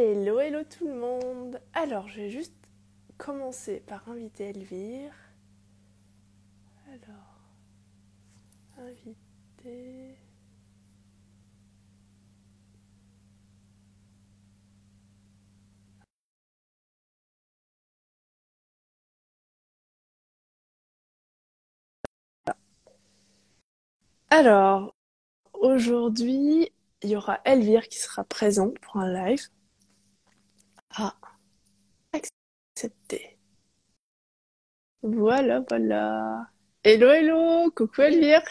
Hello, hello tout le monde. Alors, je vais juste commencer par inviter Elvire. Alors, inviter. Alors, aujourd'hui, il y aura Elvire qui sera présente pour un live. Ah, accepté. Voilà, voilà. Hello, hello. Coucou Elvire.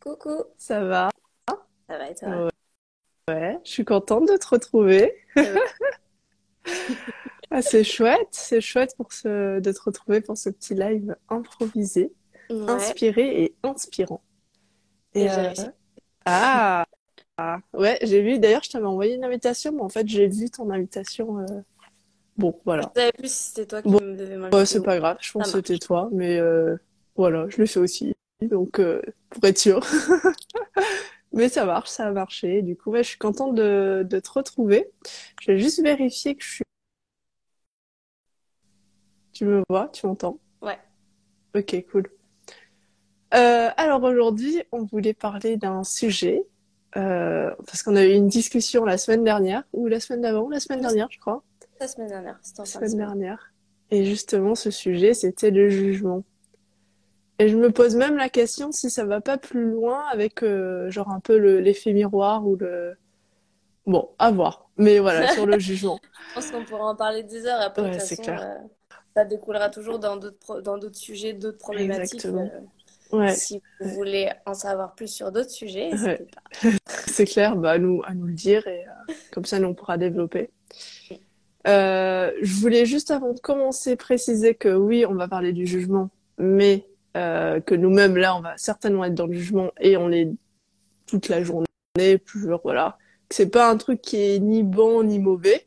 Coucou, Ça va? ça va et toi? Ouais, ouais. Je suis contente de te retrouver. Ah, c'est chouette. C'est chouette pour ce... de te retrouver pour ce petit live improvisé, Ouais, inspiré et inspirant. et euh, ah, ah, ouais, j'ai vu. D'ailleurs, je t'avais envoyé une invitation, mais en fait, j'ai vu ton invitation. euh, Bon, Je voilà. savais plus si c'était toi qui Bon, me devais ouais, m'inviter c'est ou pas grave. Je pense que c'était toi, mais euh, voilà, je l'ai fait aussi. Donc, euh, pour être sûr. Mais ça marche, ça a marché. Du coup, ouais, je suis contente de, de te retrouver. Je vais juste vérifier que je suis. Tu me vois, tu m'entends? Ouais. Ok, cool. Euh, alors aujourd'hui, on voulait parler d'un sujet, euh, parce qu'on a eu une discussion la semaine dernière, ou la semaine d'avant, la semaine dernière, je crois, La semaine dernière, la semaine dernière. Et justement, ce sujet, c'était le jugement. Et je me pose même la question si ça va pas plus loin avec, euh, genre un peu le, l'effet miroir ou le... Bon, à voir. Mais voilà, sur le jugement. Je pense qu'on pourra en parler des heures. Après, Ouais, façon, clair. euh, ça découlera toujours dans d'autres pro- dans d'autres sujets, d'autres problématiques. Exactement. euh, Ouais, si vous ouais, voulez en savoir plus sur d'autres sujets, ouais. n'hésitez pas. C'est clair, bah, à nous, à nous le dire et comme ça, nous, on pourra développer. Euh, je voulais juste avant de commencer préciser que oui, on va parler du jugement, mais euh, que nous-mêmes là, on va certainement être dans le jugement et on l'est toute la journée, toujours, voilà. Que c'est pas un truc qui est ni bon ni mauvais.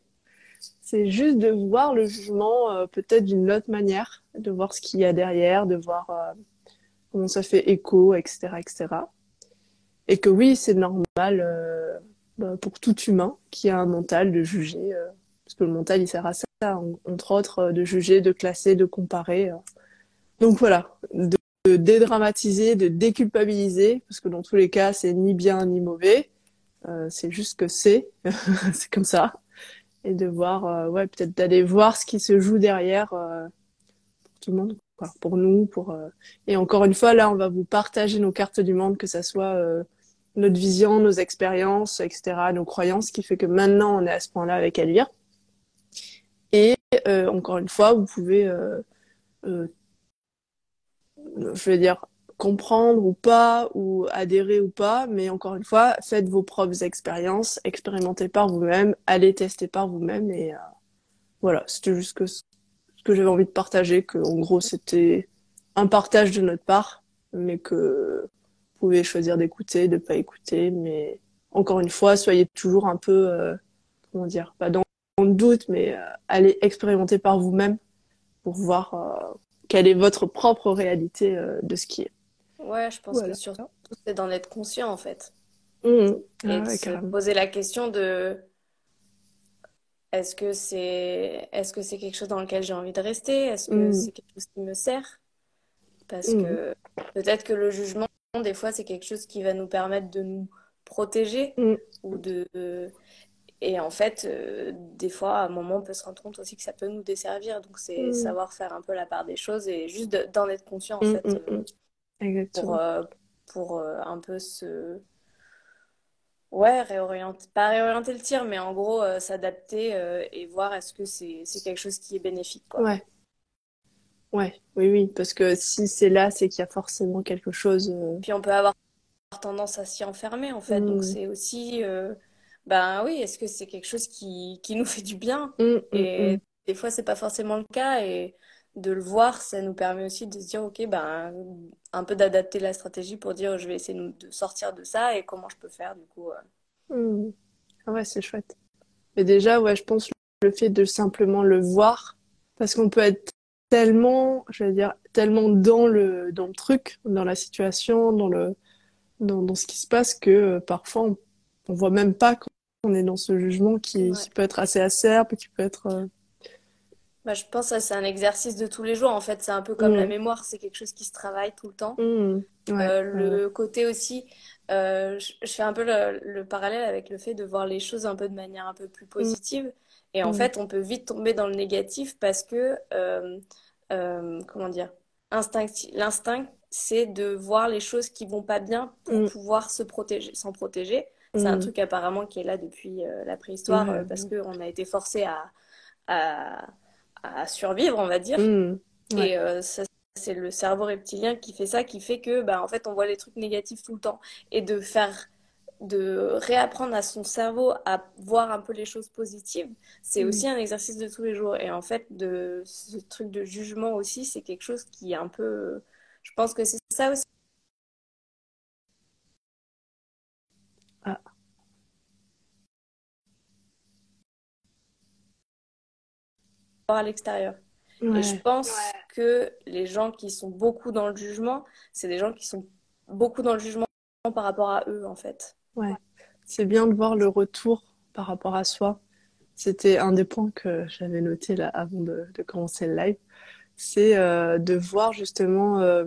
C'est juste de voir le jugement euh, peut-être d'une autre manière, de voir ce qu'il y a derrière, de voir euh, comment ça fait écho, etc., etc. Et que oui, c'est normal euh, bah, pour tout humain qui a un mental de juger, parce que le mental, il sert à ça, en- entre autres, euh, de juger, de classer, de comparer. euh. Donc voilà, de, dédramatiser, de déculpabiliser, parce que dans tous les cas, c'est ni bien ni mauvais, euh, c'est juste que c'est, c'est comme ça, et de voir, ouais, peut-être d'aller voir ce qui se joue derrière pour tout le monde, pour nous, pour et encore une fois, là, on va vous partager nos cartes du monde, que ça soit notre vision, nos expériences, etc., nos croyances, qui fait que maintenant on est à ce point-là avec Elvire. Et euh, encore une fois, vous pouvez, euh, euh, je vais dire, comprendre ou pas, ou adhérer ou pas, mais encore une fois, faites vos propres expériences, expérimentez par vous-même, allez tester par vous-même, et euh, voilà, c'était juste que ce que j'avais envie de partager, que en gros c'était un partage de notre part, mais que vous pouvez choisir d'écouter, de pas écouter, mais encore une fois, soyez toujours un peu, euh, comment dire, pas dans le doute, mais euh, allez expérimenter par vous-même pour voir euh, quelle est votre propre réalité euh, de ce qui est. Ouais, je pense que surtout, c'est d'en être conscient, en fait. Mmh. Et Ah de ouais, se poser la question de est-ce que c'est est-ce que c'est quelque chose dans lequel j'ai envie de rester? Est-ce que Mmh. c'est quelque chose qui me sert? Parce Mmh. que peut-être que le jugement, des fois, c'est quelque chose qui va nous permettre de nous protéger ou de... Et en fait, euh, des fois, à un moment, on peut se rendre compte aussi que ça peut nous desservir. Donc, c'est Mmh. savoir faire un peu la part des choses et juste de- d'en être conscient, en Mmh, fait, mmh, euh, mmh. pour, Exactement. euh, pour euh, un peu se... Ouais, réorienter, pas réorienter le tir, mais en gros, s'adapter et voir est-ce que c'est c'est quelque chose qui est bénéfique, quoi. Ouais, ouais, oui, oui, parce que si c'est là, c'est qu'il y a forcément quelque chose. Puis on peut avoir tendance à s'y enfermer en fait. Donc c'est aussi, ben oui, est-ce que c'est quelque chose qui, qui nous fait du bien? Mmh, mmh, Et mmh. des fois, c'est pas forcément le cas. Et de le voir, ça nous permet aussi de se dire, ok, ben un peu d'adapter la stratégie pour dire, je vais essayer de sortir de ça et comment je peux faire du coup. euh. Mmh. Ouais, c'est chouette. Mais déjà, ouais, je pense le fait de simplement le voir, parce qu'on peut être tellement, je veux dire, tellement dans le, dans le truc, dans la situation, dans le, dans, dans ce qui se passe que euh, parfois on, on voit même pas on est dans ce jugement qui, Ouais. qui peut être assez acerbe, qui peut être... euh, Bah, je pense que c'est un exercice de tous les jours. En fait, c'est un peu comme la mm, mémoire, c'est quelque chose qui se travaille tout le temps. mm, ouais, Euh, ouais, le côté aussi, euh, je, je fais un peu le, le parallèle avec le fait de voir les choses un peu de manière un peu plus Mm, positive. Et en fait, on peut vite tomber dans le négatif parce que, comment dire, l'instinct, c'est de voir les choses qui vont pas bien pour pouvoir se protéger, s'en protéger. C'est un mm, truc apparemment qui est là depuis euh, la préhistoire ouais, euh, parce qu'on a été forcé à, à, à survivre, on va dire. mm, ouais, Et euh, ça, c'est le cerveau reptilien qui fait ça, qui fait que, bah, en fait, on voit les trucs négatifs tout le temps. Et de faire, de réapprendre à son cerveau à voir un peu les choses positives, c'est mm. aussi un exercice de tous les jours. Et en fait, de ce truc de jugement aussi, c'est quelque chose qui est un peu, je pense que c'est ça aussi Ah, à l'extérieur. Et je ouais, pense que les gens qui sont beaucoup dans le jugement, c'est des gens qui sont beaucoup dans le jugement par rapport à eux, en fait. ouais. C'est bien de voir le retour par rapport à soi. C'était un des points que j'avais noté là avant de, de commencer le live. C'est euh, de voir justement euh,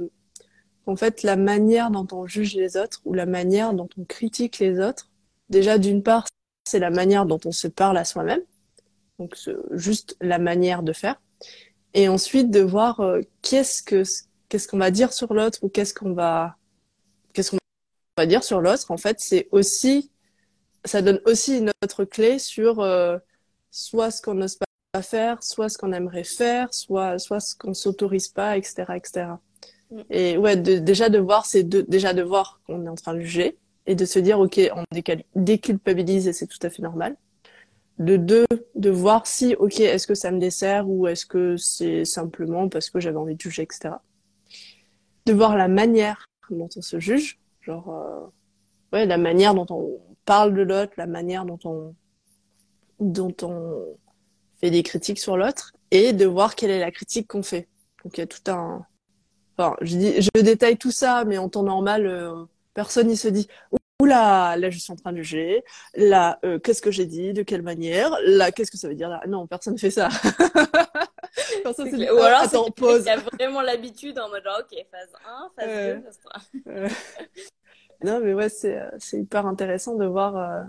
en fait la manière dont on juge les autres ou la manière dont on critique les autres. Déjà, d'une part, c'est la manière dont on se parle à soi-même. Donc, juste la manière de faire. Et ensuite, de voir euh, qu'est-ce que qu'est-ce qu'on va dire sur l'autre ou qu'est-ce qu'on va va dire sur l'autre. En fait, c'est aussi ça donne aussi une autre clé sur euh, soit ce qu'on n'ose pas faire, soit ce qu'on aimerait faire, soit soit ce qu'on s'autorise pas, etc., etc. Et ouais, de, déjà de voir, c'est déjà de voir qu'on est en train de juger et de se dire, ok, on décal- déculpabilise et c'est tout à fait normal. De deux, de voir si, ok, est-ce que ça me dessert ou est-ce que c'est simplement parce que j'avais envie de juger, etc. De voir la manière dont on se juge, genre, euh, ouais, la manière dont on parle de l'autre, la manière dont on, dont on fait des critiques sur l'autre et de voir quelle est la critique qu'on fait. Donc il y a tout un, enfin, je dis, je détaille tout ça, mais en temps normal, euh, personne il se dit, oula, là je suis en train de juger, là euh, qu'est-ce que j'ai dit, de quelle manière, là qu'est-ce que ça veut dire? Là Non, personne fait ça. personne se dit. Ou alors, attends, pause. qui a vraiment l'habitude en mode genre, ok, phase 1, phase Ouais. 2, phase 3. Euh, non, mais ouais, c'est euh, c'est hyper intéressant de voir, euh,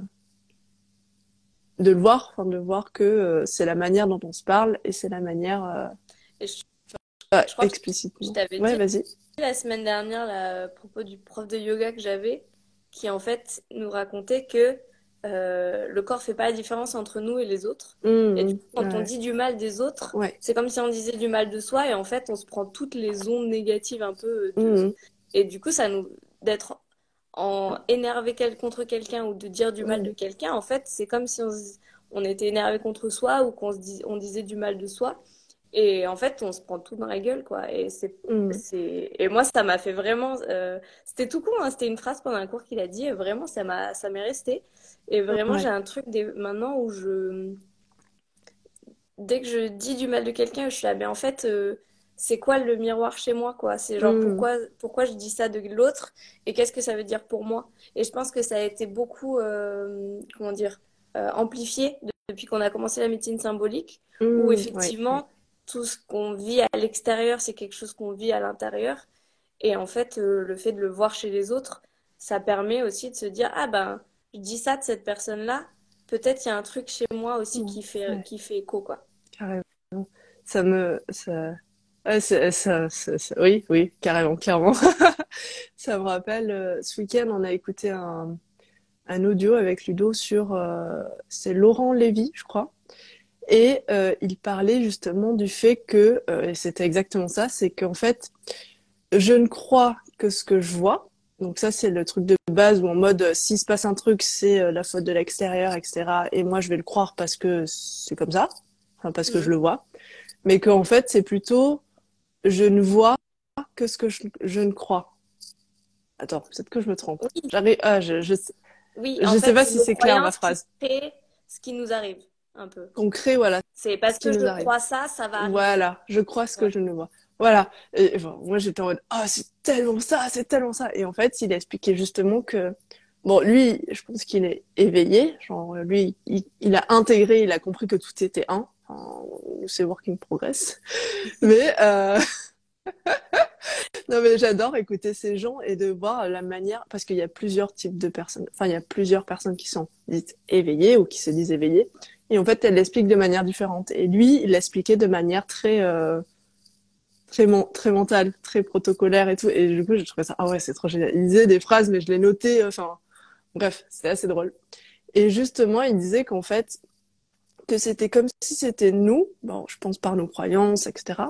de le voir, enfin de voir que euh, c'est la manière dont on se parle et c'est la manière euh, Et je, ouais, je crois que je explicitement. t'avais Ouais, dit vas-y. la semaine dernière là, à propos du prof de yoga que j'avais, qui en fait nous racontait que euh, le corps fait pas la différence entre nous et les autres. Et du Mmh, coup, quand on dit du mal des autres, ouais. c'est comme si on disait du mal de soi et en fait, on se prend toutes les ondes négatives un peu de... Mmh, Et du coup, ça nous... d'être en énervé quel- contre quelqu'un ou de dire du mal de mmh, quelqu'un, en fait, c'est comme si on, était énervé contre soi ou qu'on se dis... on disait du mal de soi. Et en fait, on se prend tout dans la gueule, quoi. Et c'est, mmh. c'est... Et moi, ça m'a fait vraiment... euh, C'était tout con, hein. C'était une phrase pendant un cours qu'il a dit. et Vraiment, ça m'a... ça m'est resté. Et vraiment, j'ai un truc des... maintenant où je... Dès que je dis du mal de quelqu'un, je suis là, mais en fait, euh, c'est quoi le miroir chez moi, quoi? C'est genre, Mmh, pourquoi, pourquoi je dis ça de l'autre? Et qu'est-ce que ça veut dire pour moi? Et je pense que ça a été beaucoup, euh, comment dire, amplifié de- depuis qu'on a commencé la médecine symbolique, où mmh, ouais, ouais. effectivement, tout ce qu'on vit à l'extérieur, c'est quelque chose qu'on vit à l'intérieur. Et en fait, euh, le fait de le voir chez les autres, ça permet aussi de se dire, ah ben, je dis ça de cette personne-là, peut-être il y a un truc chez moi aussi qui fait, ouais, qui fait écho, quoi. carrément. Ça me, ça, ça- ça- oui, oui, carrément, clairement. Ça me rappelle, euh, ce week-end, on a écouté un, un audio avec Ludo sur, euh, c'est Laurent Lévy, je crois. Et euh, il parlait justement du fait que, euh, et c'était exactement ça, c'est qu'en fait, je ne crois que ce que je vois. Donc ça, c'est le truc de base où en mode, euh, s'il se passe un truc, c'est euh, la faute de l'extérieur, etc. Et moi, je vais le croire parce que c'est comme ça, enfin parce que je Mhm. le vois. Mais qu'en fait, c'est plutôt, je ne vois que ce que je, je ne crois. Attends, peut-être que je me trompe. J'arrive, ah, je, je, oui, je en sais fait, pas si c'est clair ma phrase. ce qui nous arrive, un peu. Concret, voilà, C'est parce ce que je arrive. crois ça, ça va arriver. Voilà, je crois ce que je ne vois. Voilà. Et, enfin, moi, j'étais en mode, ah, c'est tellement ça, c'est tellement ça. Et en fait, il a expliqué justement que Bon, lui, je pense qu'il est éveillé. Genre, lui, il, a intégré, il a compris que tout était un. Enfin, c'est working progress. Mais euh... non, mais j'adore écouter ces gens et de voir la manière, parce qu'il y a plusieurs types de personnes. Enfin, il y a plusieurs personnes qui sont dites éveillées ou qui se disent éveillées. Et en fait, elle l'explique de manière différente. Et lui, il l'expliquait de manière très euh, très, très mental, très protocolaire et tout. Et du coup, je trouvais ça, ah ouais, c'est trop génial. Il disait des phrases, mais je les notais, enfin, bref, c'était assez drôle. Et justement, il disait qu'en fait, que c'était comme si c'était nous, bon, je pense par nos croyances, etc.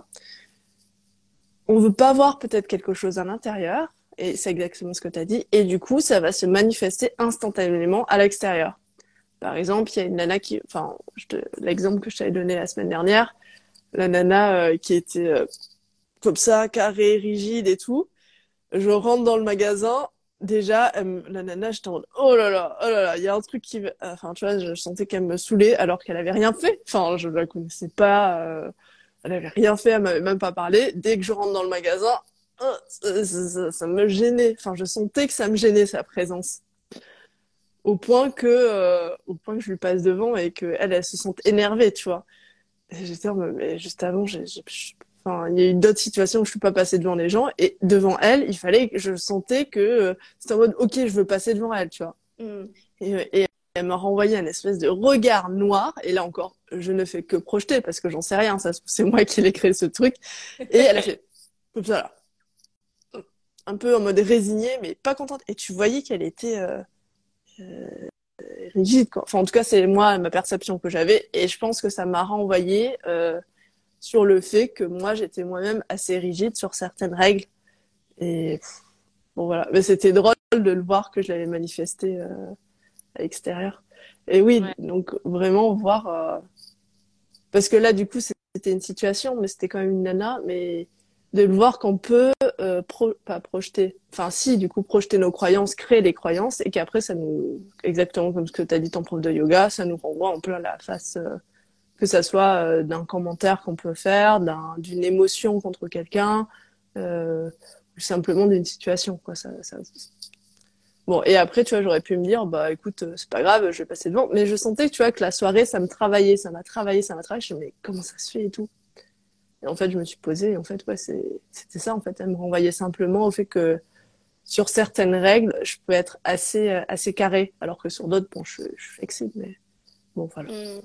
On veut pas voir peut-être quelque chose à l'intérieur, et c'est exactement ce que tu as dit, et du coup, ça va se manifester instantanément à l'extérieur. Par exemple, il y a une nana qui, enfin, l'exemple que je t'avais donné la semaine dernière, la nana euh, qui était euh, comme ça, carré, rigide et tout. Je rentre dans le magasin. Déjà, la nana, j'étais en oh là là, oh là là, il y a un truc qui, enfin, tu vois, je, sentais qu'elle me saoulait alors qu'elle avait rien fait. Enfin, je la connaissais pas, euh, elle avait rien fait, elle m'avait même pas parlé. Dès que je rentre dans le magasin, oh, ça, me gênait. Enfin, je sentais que ça me gênait sa présence. Au point que, euh, au point que je lui passe devant et que elle, elle se sente énervée, tu vois. J'étais, mais juste avant, j'ai, il y a eu d'autres situations où je suis pas passée devant les gens et devant elle, il fallait que je sentais que euh, c'était en mode ok, je veux passer devant elle, tu vois. Mm. Et, et, elle m'a renvoyé un espèce de regard noir et là encore, je ne fais que projeter parce que j'en sais rien, ça c'est moi qui l'ai créé ce truc et elle a fait comme ça là, un peu en mode résignée mais pas contente et tu voyais qu'elle était euh, euh, rigide quoi. Enfin en tout cas c'est moi ma perception que j'avais et je pense que ça m'a renvoyé euh, sur le fait que moi j'étais moi-même assez rigide sur certaines règles. Et bon voilà. Mais c'était drôle de le voir que je l'avais manifesté euh, à l'extérieur. Et oui donc vraiment voir euh, parce que là du coup c'était une situation mais c'était quand même une nana mais de le voir qu'on peut euh, pas projeter enfin si du coup projeter nos croyances créer les croyances et qu'après ça nous exactement comme ce que tu as dit ton prof de yoga ça nous renvoie en plein la face que ça soit euh, d'un commentaire qu'on peut faire, d'une émotion contre quelqu'un, euh, ou simplement d'une situation. Quoi. Ça. Bon, et après, tu vois, j'aurais pu me dire, bah écoute, euh, c'est pas grave, je vais passer devant. Mais je sentais, tu vois, que la soirée, ça me travaillait, ça m'a travaillé, ça m'a travaillé. Je me mais comment ça se fait et tout Et en fait, je me suis posée, et en fait, ouais, c'était ça, en fait. Elle me renvoyait simplement au fait que sur certaines règles, je peux être assez, assez carré, alors que sur d'autres, bon, je, je suis flexible, mais bon, voilà. Mm.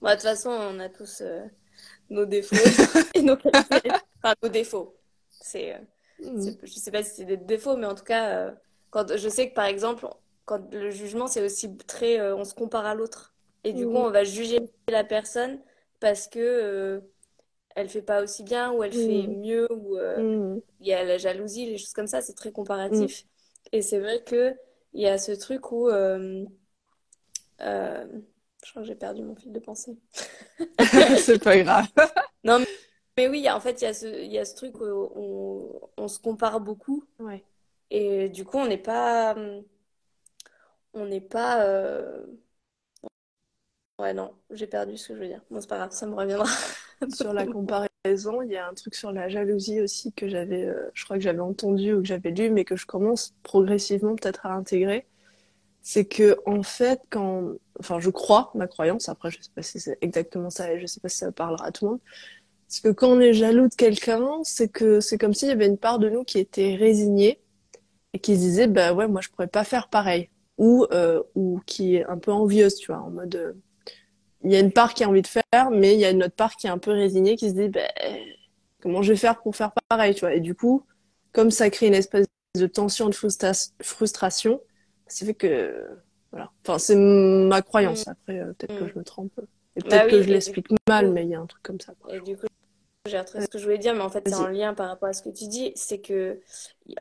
Bah, de toute façon, on a tous euh, nos défauts et nos qualités. Enfin, nos défauts. C'est, euh, mm. je sais pas si c'est des défauts, mais en tout cas, euh, quand je sais que par exemple, quand le jugement, c'est aussi très, on se compare à l'autre. Et du coup, on va juger la personne parce que elle fait pas aussi bien ou elle fait mm. mieux ou il y a la jalousie, les choses comme ça. C'est très comparatif. Et c'est vrai que il y a ce truc où je crois que j'ai perdu mon fil de pensée. c'est pas grave. non, mais, oui, en fait, il y, a ce, y a ce truc où on, se compare beaucoup. Ouais. Et du coup, on n'est pas. On n'est pas. Ouais, non, j'ai perdu ce que je veux dire. Bon, c'est pas grave, ça me reviendra. sur la comparaison, il y a un truc sur la jalousie aussi que j'avais, euh, je crois que j'avais entendu ou que j'avais lu, mais que je commence progressivement peut-être à intégrer c'est que en fait quand enfin je crois ma croyance après je sais pas si c'est exactement ça et je sais pas si ça parlera à tout le monde c'est que quand on est jaloux de quelqu'un c'est que c'est comme s'il y avait une part de nous qui était résignée et qui se disait bah ouais moi je pourrais pas faire pareil ou euh, ou qui est un peu envieuse tu vois en mode euh, il y a une part qui a envie de faire mais il y a une autre part qui est un peu résignée qui se dit bah comment je vais faire pour faire pareil tu vois et du coup comme ça crée une espèce de tension de frustration c'est fait que voilà. Enfin, c'est ma croyance. Mm. Après, euh, peut-être que mm. je me trompe. Et bah peut-être que je l'explique mal, mais il y a un truc comme ça. et du coup, j'ai ce que je voulais dire, mais en fait, c'est en lien par rapport à ce que tu dis. C'est que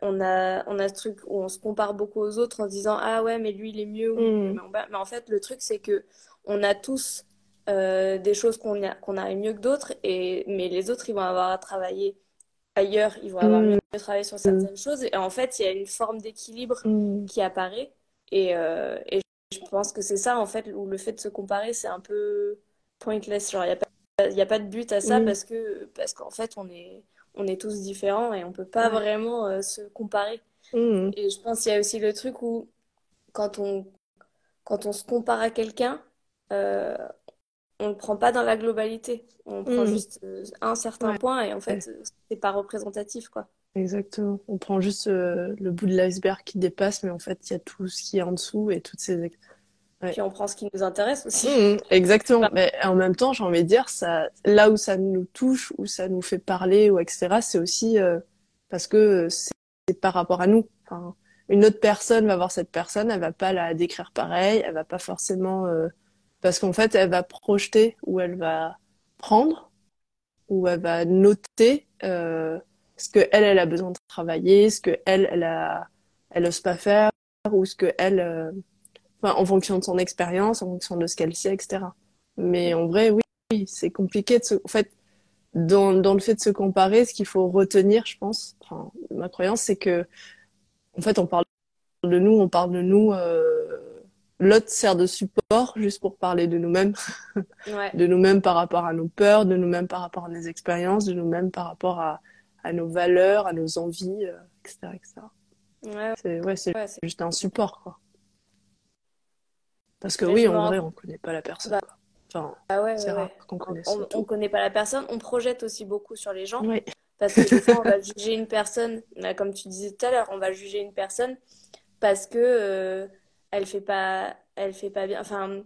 on a, on a ce truc où on se compare beaucoup aux autres en se disant Ah ouais, mais lui, il est mieux. Mm. Mais, en fait, le truc, c'est que on a tous euh, des choses qu'on a, qu'on a mieux que d'autres, et, mais les autres, ils vont avoir à travailler ailleurs, ils vont avoir mieux travailler sur certaines choses. Et en fait, il y a une forme d'équilibre qui apparaît. Et, euh, et, je pense que c'est ça, en fait, où le fait de se comparer, c'est un peu pointless. Genre, il n'y a, pas, a pas de but à ça parce que parce qu'en fait, on est, on est tous différents et on peut pas vraiment euh, se comparer. Et je pense qu'il y a aussi le truc où quand on, quand on se compare à quelqu'un, euh, on ne prend pas dans la globalité. On prend Mm. juste euh, un certain Ouais. point et en fait, euh, c'est pas représentatif, quoi. Exactement. On prend juste euh, le bout de l'iceberg qui dépasse, mais en fait, il y a tout ce qui est en dessous et toutes ces... Ouais. Puis on prend ce qui nous intéresse aussi. Mhm, exactement. Mais en même temps, j'ai envie de dire, ça, là où ça nous touche, où ça nous fait parler, ou etc., c'est aussi euh, parce que c'est c'est par rapport à nous. Enfin, une autre personne va voir cette personne, elle va pas la décrire pareil, elle va pas forcément, euh, parce qu'en fait, elle va projeter ou elle va prendre ou elle va noter euh, ce que elle, elle a besoin de travailler, ce que elle, elle a, elle ose pas faire, ou ce que elle, euh, enfin, en fonction de son expérience, en fonction de ce qu'elle sait, etc. Mais en vrai, oui, oui, c'est compliqué de se, en fait, dans, dans le fait de se comparer, ce qu'il faut retenir, je pense, enfin, ma croyance, c'est que, en fait, on parle de nous, on parle de nous, euh, l'autre sert de support juste pour parler de nous-mêmes, Ouais. de nous-mêmes par rapport à nos peurs, de nous-mêmes par rapport à nos expériences, de nous-mêmes par rapport à, à nos valeurs, à nos envies, euh, etc., etc. Ouais, C'est, ouais, ouais, juste un support, quoi. Parce que Mais oui, en vrai, on connaît pas la personne, Bah, quoi. Enfin, ah ouais, c'est rare qu'on connaisse On, on connaît pas la personne, on projette aussi beaucoup sur les gens. Oui. Parce que des fois, on va juger une personne, là, comme tu disais tout à l'heure, on va juger une personne parce que euh, elle fait pas, elle fait pas bien. Enfin,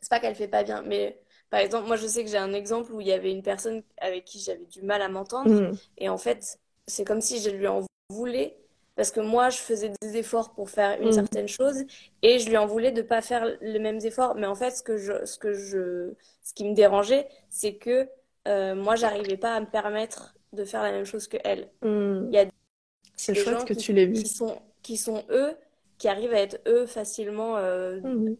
c'est pas qu'elle fait pas bien, mais par exemple, moi, je sais que j'ai un exemple où il y avait une personne avec qui j'avais du mal à m'entendre, Mm. et en fait, c'est comme si je lui en voulais parce que moi, je faisais des efforts pour faire une Mm. certaine chose, et je lui en voulais de pas faire les mêmes efforts. Mais en fait, ce que je, ce que je, ce qui me dérangeait, c'est que euh, moi, j'arrivais pas à me permettre de faire la même chose que elle. Mm. Il y a C'est des chouette gens que tu qui sont, qui sont eux, qui arrivent à être eux facilement. euh, Mhm.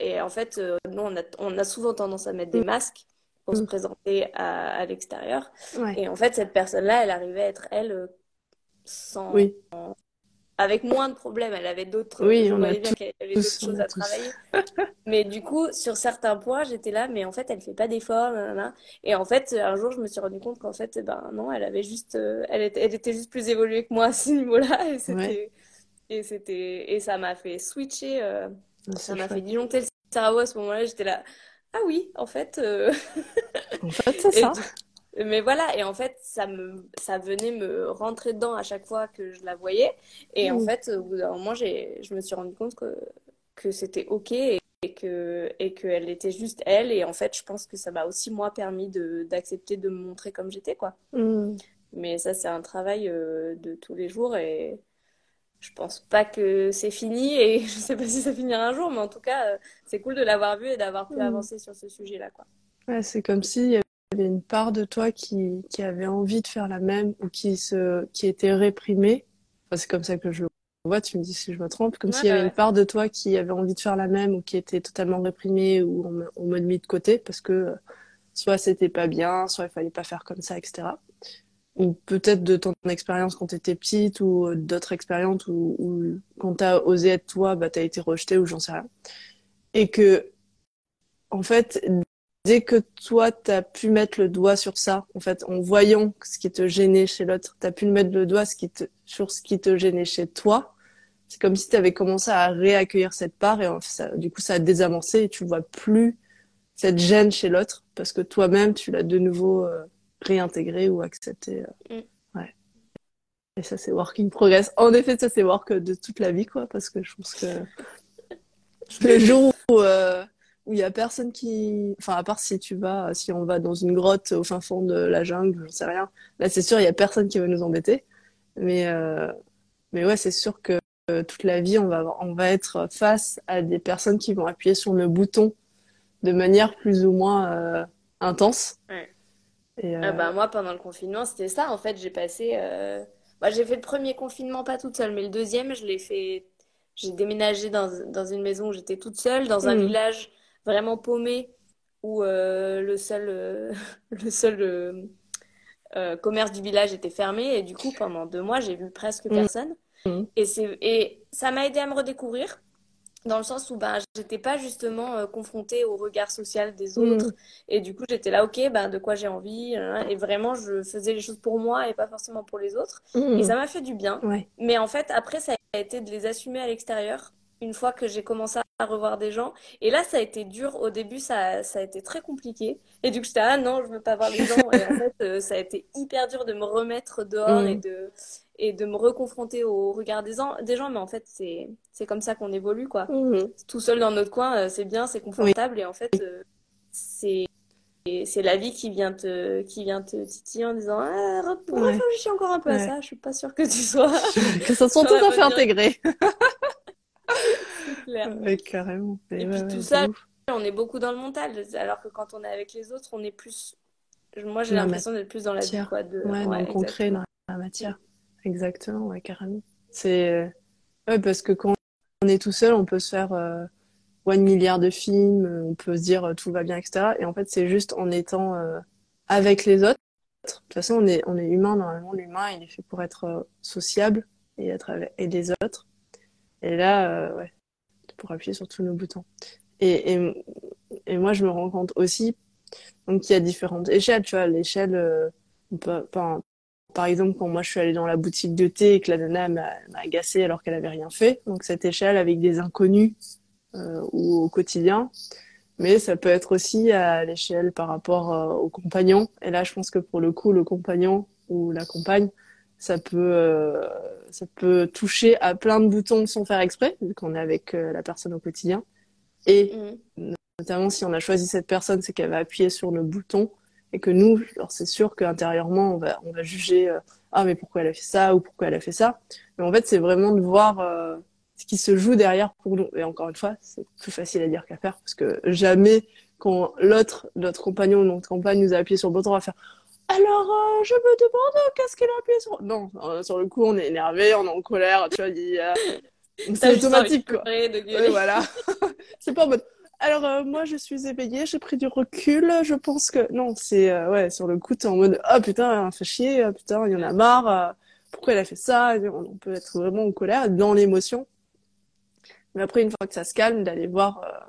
et en fait, euh, nous, on a, on a souvent tendance à mettre des masques pour se Mm. présenter à, à l'extérieur. Ouais. Et en fait, cette personne-là, elle arrivait à être elle euh, sans, Oui, avec moins de problèmes. Elle avait d'autres, oui, on a avait tous, on choses a à tous. travailler. Mais du coup, sur certains points, j'étais là, mais en fait, elle fait pas d'efforts. Et en fait, un jour, je me suis rendu compte qu'en fait, ben non, elle avait juste, euh, elle était, elle était juste plus évoluée que moi à ce niveau-là. Et Ouais, c'était, et c'était, et ça m'a fait switcher, euh, Ah, ça m'a fait disjoncter le cerveau à ce moment-là. J'étais là, ah oui, en fait, euh, En fait, c'est ça. du- mais voilà, et en fait, ça me, ça venait me rentrer dedans à chaque fois que je la voyais. Et en Mm. fait, au bout d'un moment, j'ai, je me suis rendu compte que, que c'était OK et, et que, et qu'elle était juste elle. Et en fait, je pense que ça m'a aussi, moi, permis de, d'accepter de me montrer comme j'étais, quoi. Mm. Mais ça, c'est un travail euh, de tous les jours et je pense pas que c'est fini et je sais pas si ça finira un jour, mais en tout cas, euh, c'est cool de l'avoir vu et d'avoir pu Mm. avancer sur ce sujet-là, quoi. Ouais, c'est comme s'il y avait une part de toi qui, qui avait envie de faire la même ou qui se, qui était réprimée. Enfin, c'est comme ça que je le vois, tu me dis si je me trompe. Comme Ouais, s'il y bah avait une ouais. part de toi qui avait envie de faire la même ou qui était totalement réprimée ou on, on me mis de côté parce que euh, soit c'était pas bien, soit il fallait pas faire comme ça, etc. Ou peut-être de ton expérience quand t'étais petite ou euh, d'autres expériences où, où quand t'as osé être toi, bah t'as été rejeté ou j'en sais rien. Et que, en fait, dès que toi, t'as pu mettre le doigt sur ça, en fait, en voyant ce qui te gênait chez l'autre, t'as pu mettre le doigt ce qui te, sur ce qui te gênait chez toi, c'est comme si t'avais commencé à réaccueillir cette part et ça, du coup, ça a désamorcé et tu vois plus cette gêne chez l'autre parce que toi-même, tu l'as de nouveau euh, réintégré ou accepté. euh. Mm. ouais. Et ça, c'est work in progress. En effet, ça, c'est work de toute la vie, quoi, parce que je pense que le jour où, euh, où il y a personne qui, enfin, à part si tu vas, si on va dans une grotte au fin fond de la jungle, j'en sais rien. Là, c'est sûr, il y a personne qui va nous embêter. Mais, euh, mais ouais, c'est sûr que euh, toute la vie, on va, on va être face à des personnes qui vont appuyer sur nos boutons de manière plus ou moins euh, intense. Ouais. Et, Ah euh, bah, moi, pendant le confinement, c'était ça. En fait, j'ai passé. euh, bah, j'ai fait le premier confinement pas toute seule, mais le deuxième, je l'ai fait. J'ai déménagé dans, dans une maison où j'étais toute seule, dans un Mm. village vraiment paumé, où euh, le seul, euh, le seul euh, euh, commerce du village était fermé. Et du coup, pendant deux mois, j'ai vu presque Mm. personne. Mm. Et c'est, et ça m'a aidé à me redécouvrir, dans le sens où ben, j'étais pas justement euh, confrontée au regard social des autres. Mm. Et du coup, j'étais là, ok, ben, de quoi j'ai envie. hein, Et vraiment, je faisais les choses pour moi et pas forcément pour les autres. Mm. Et ça m'a fait du bien. Ouais. Mais en fait, après, ça a été de les assumer à l'extérieur une fois que j'ai commencé à revoir des gens. Et là, ça a été dur. Au début, ça, ça a été très compliqué. Et du coup, j'étais, ah non, je veux pas voir les gens. Et en fait, euh, ça a été hyper dur de me remettre dehors et, mm. de, et de me reconfronter au regard des, des gens. Mais en fait, c'est, c'est comme ça qu'on évolue, quoi. Mm. Tout seul dans notre coin, euh, c'est bien, c'est confortable. Et en fait, euh, c'est c'est la vie qui vient te qui vient te titiller en disant ah, réfléchis encore un peu à ça je suis pas sûre que tu sois que ça soit tout à fait intégré clair. carrément. Et, puis tout ça, on est beaucoup dans le mental, alors que quand on est avec les autres, on est plus. Moi, j'ai l'impression d'être plus dans la vie, quoi. De... Ouais, dans le concret, dans la matière. Exactement, ouais, carrément. C'est. Euh, ouais, parce que quand on est tout seul, on peut se faire euh, one milliard de films, euh, on peut se dire euh, tout va bien, etc. Et en fait, c'est juste en étant avec les autres. De toute façon, on est, on est humain, normalement, l'humain, il est fait pour être sociable et être avec et les autres. Et là, ouais, pour appuyer sur tous nos boutons. Et, et, et, moi, je me rends compte aussi donc qu'il y a différentes échelles. Tu vois, l'échelle, euh, par exemple, quand moi je suis allée dans la boutique de thé et que la nana m'a agacée alors qu'elle avait rien fait. Donc cette échelle avec des inconnus euh, ou au quotidien. Mais ça peut être aussi à l'échelle par rapport euh, au compagnon. Et là, je pense que pour le coup, le compagnon ou la compagne, ça peut euh, ça peut toucher à plein de boutons sans faire exprès vu qu'on est avec la personne au quotidien et mm. notamment si on a choisi cette personne c'est qu'elle va appuyer sur le bouton et que nous alors c'est sûr qu'intérieurement on va on va juger euh, ah mais pourquoi elle a fait ça? ou pourquoi elle a fait ça? Mais en fait c'est vraiment de voir ce qui se joue derrière pour nous et encore une fois c'est plus facile à dire qu'à faire parce que jamais quand l'autre notre compagnon ou notre compagne nous a appuyé sur le bouton on va faire alors, euh, je me demande qu'est-ce qu'il a appuyé sur? Non, euh, sur le coup, on est énervé, on est en colère, tu vois, il, c'est automatique, quoi. Voilà. c'est pas en mode. Alors, euh, moi, je suis éveillée, j'ai pris du recul, je pense que. Non, c'est. ouais, sur le coup, t'es en mode. Ah, oh, putain, fait chier, putain, il y en a marre, pourquoi elle a fait ça On peut être vraiment en colère, dans l'émotion. Mais après, une fois que ça se calme, d'aller voir,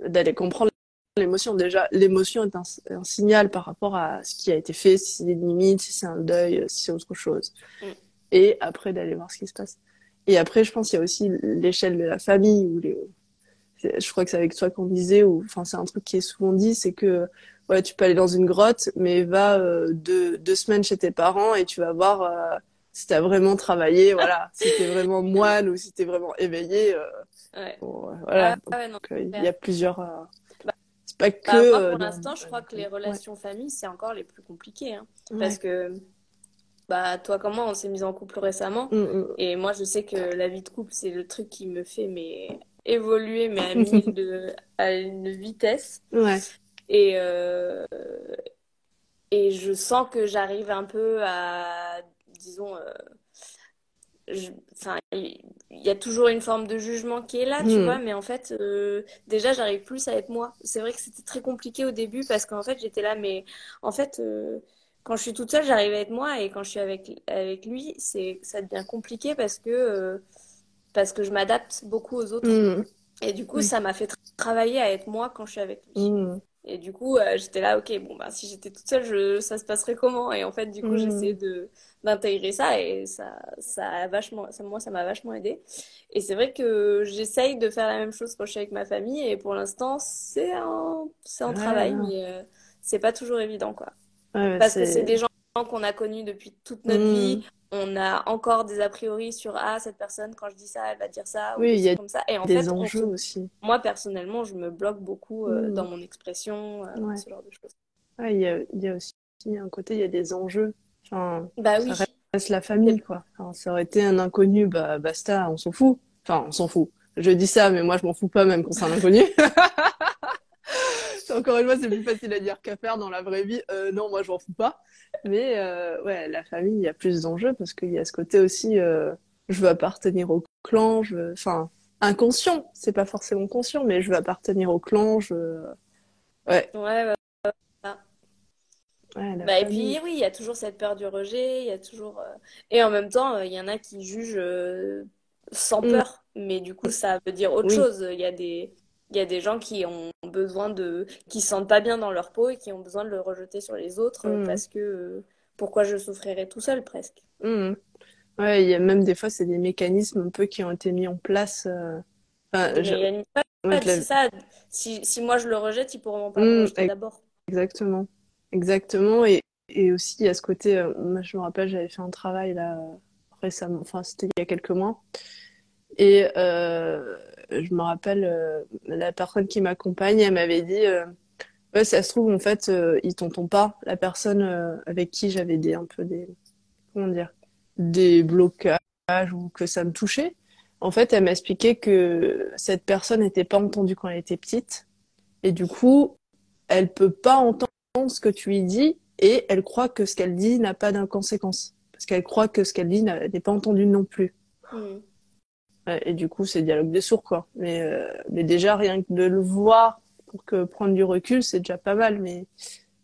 d'aller comprendre L'émotion, déjà, l'émotion est un, signal par rapport à ce qui a été fait, si c'est des limites, si c'est un deuil, si c'est autre chose. Mm. Et après, d'aller voir ce qui se passe. Et après, je pense qu'il y a aussi l'échelle de la famille, ou les... je crois que c'est avec toi qu'on disait, ou enfin, c'est un truc qui est souvent dit, c'est que ouais, tu peux aller dans une grotte, mais va euh, deux, deux semaines chez tes parents et tu vas voir euh, si tu as vraiment travaillé, voilà, si t'es vraiment moine ou si t'es vraiment éveillé. Euh, ouais. voilà. il y a plusieurs pas bah, que. moi, pour l'instant, je crois que les relations famille, c'est encore les plus compliquées. Hein. Parce que, bah, toi, comment on s'est mis en couple récemment. Mm, mm. Et moi, je sais que la vie de couple, c'est le truc qui me fait mais, évoluer, mais à, de, à une vitesse. Ouais. Et, euh, et je sens que j'arrive un peu à, disons, euh, il y a toujours une forme de jugement qui est là, tu hmm. vois, mais en fait, euh, déjà, j'arrive plus à être moi. C'est vrai que c'était très compliqué au début parce qu'en fait, j'étais là, mais en fait, euh, quand je suis toute seule, j'arrive à être moi et quand je suis avec, avec lui, c'est, ça devient compliqué parce que, euh, parce que je m'adapte beaucoup aux autres. Hmm. Et du coup, ça m'a fait travailler à être moi quand je suis avec lui. Hmm. Et du coup, j'étais là, ok, bon, bah, si j'étais toute seule, je, ça se passerait comment? Et en fait, du coup, j'essayais de, d'intégrer ça et ça, ça a vachement, ça, moi, ça m'a vachement aidé. Et c'est vrai que j'essaye de faire la même chose quand je suis avec ma famille et pour l'instant, c'est un, c'est un travail, mais euh, c'est pas toujours évident, quoi. Parce que c'est des gens qu'on a connus depuis toute notre vie. On a encore des a priori sur ah cette personne quand je dis ça elle va dire ça oui il y a comme ça et en des fait, enjeux aussi moi personnellement je me bloque beaucoup euh, mmh. dans mon expression euh, ce genre de choses il y a, y a aussi un côté il y a des enjeux bah oui. Reste la famille, quoi. ça aurait été un inconnu, bah basta, on s'en fout. Enfin, on s'en fout. Je dis ça, mais moi, je m'en fous pas même quand c'est un inconnu. Encore une fois, c'est plus facile à dire qu'à faire dans la vraie vie. Euh, non, moi, je m'en fous pas. Mais euh, ouais, la famille, il y a plus d'enjeux parce qu'il y a ce côté aussi, euh, je veux appartenir au clan, je veux... enfin, inconscient, c'est pas forcément conscient, mais je veux appartenir au clan, je... Ouais. Ouais, bah, et puis oui, il y a toujours cette peur du rejet, il y a toujours euh, et en même temps, euh, il y en a qui jugent euh, sans mm. peur, mais du coup ça veut dire autre chose. Il y a des il y a des gens qui ont besoin de qui se sentent pas bien dans leur peau et qui ont besoin de le rejeter sur les autres mm. parce que pourquoi je souffrirais tout seul presque. Mm. Ouais, il y a même des fois c'est des mécanismes un peu qui ont été mis en place Enfin, Mais je- y a une- ça, si, si moi je le rejette, ils pourront pas Mm, me rejeter ex- d'abord. Exactement. Exactement. Et, et aussi, a ce côté, euh, moi, je me rappelle, j'avais fait un travail là euh, récemment, enfin, c'était il y a quelques mois. Et euh, je me rappelle, euh, la personne qui m'accompagne, elle m'avait dit, euh, ouais, ça se trouve, en fait, euh, ils t'entendent pas, la personne euh, avec qui j'avais des, un peu des, comment dire, des blocages ou que ça me touchait. En fait, elle m'a expliqué que cette personne n'était pas entendue quand elle était petite. Et du coup, elle peut pas entendre ce que tu lui dis et elle croit que ce qu'elle dit n'a pas d'inconséquence. Parce qu'elle croit que ce qu'elle dit n'est pas entendu non plus. Mm. Et du coup, c'est dialogue des sourds, quoi. Mais, euh, mais déjà, rien que de le voir pour que prendre du recul, c'est déjà pas mal. Mais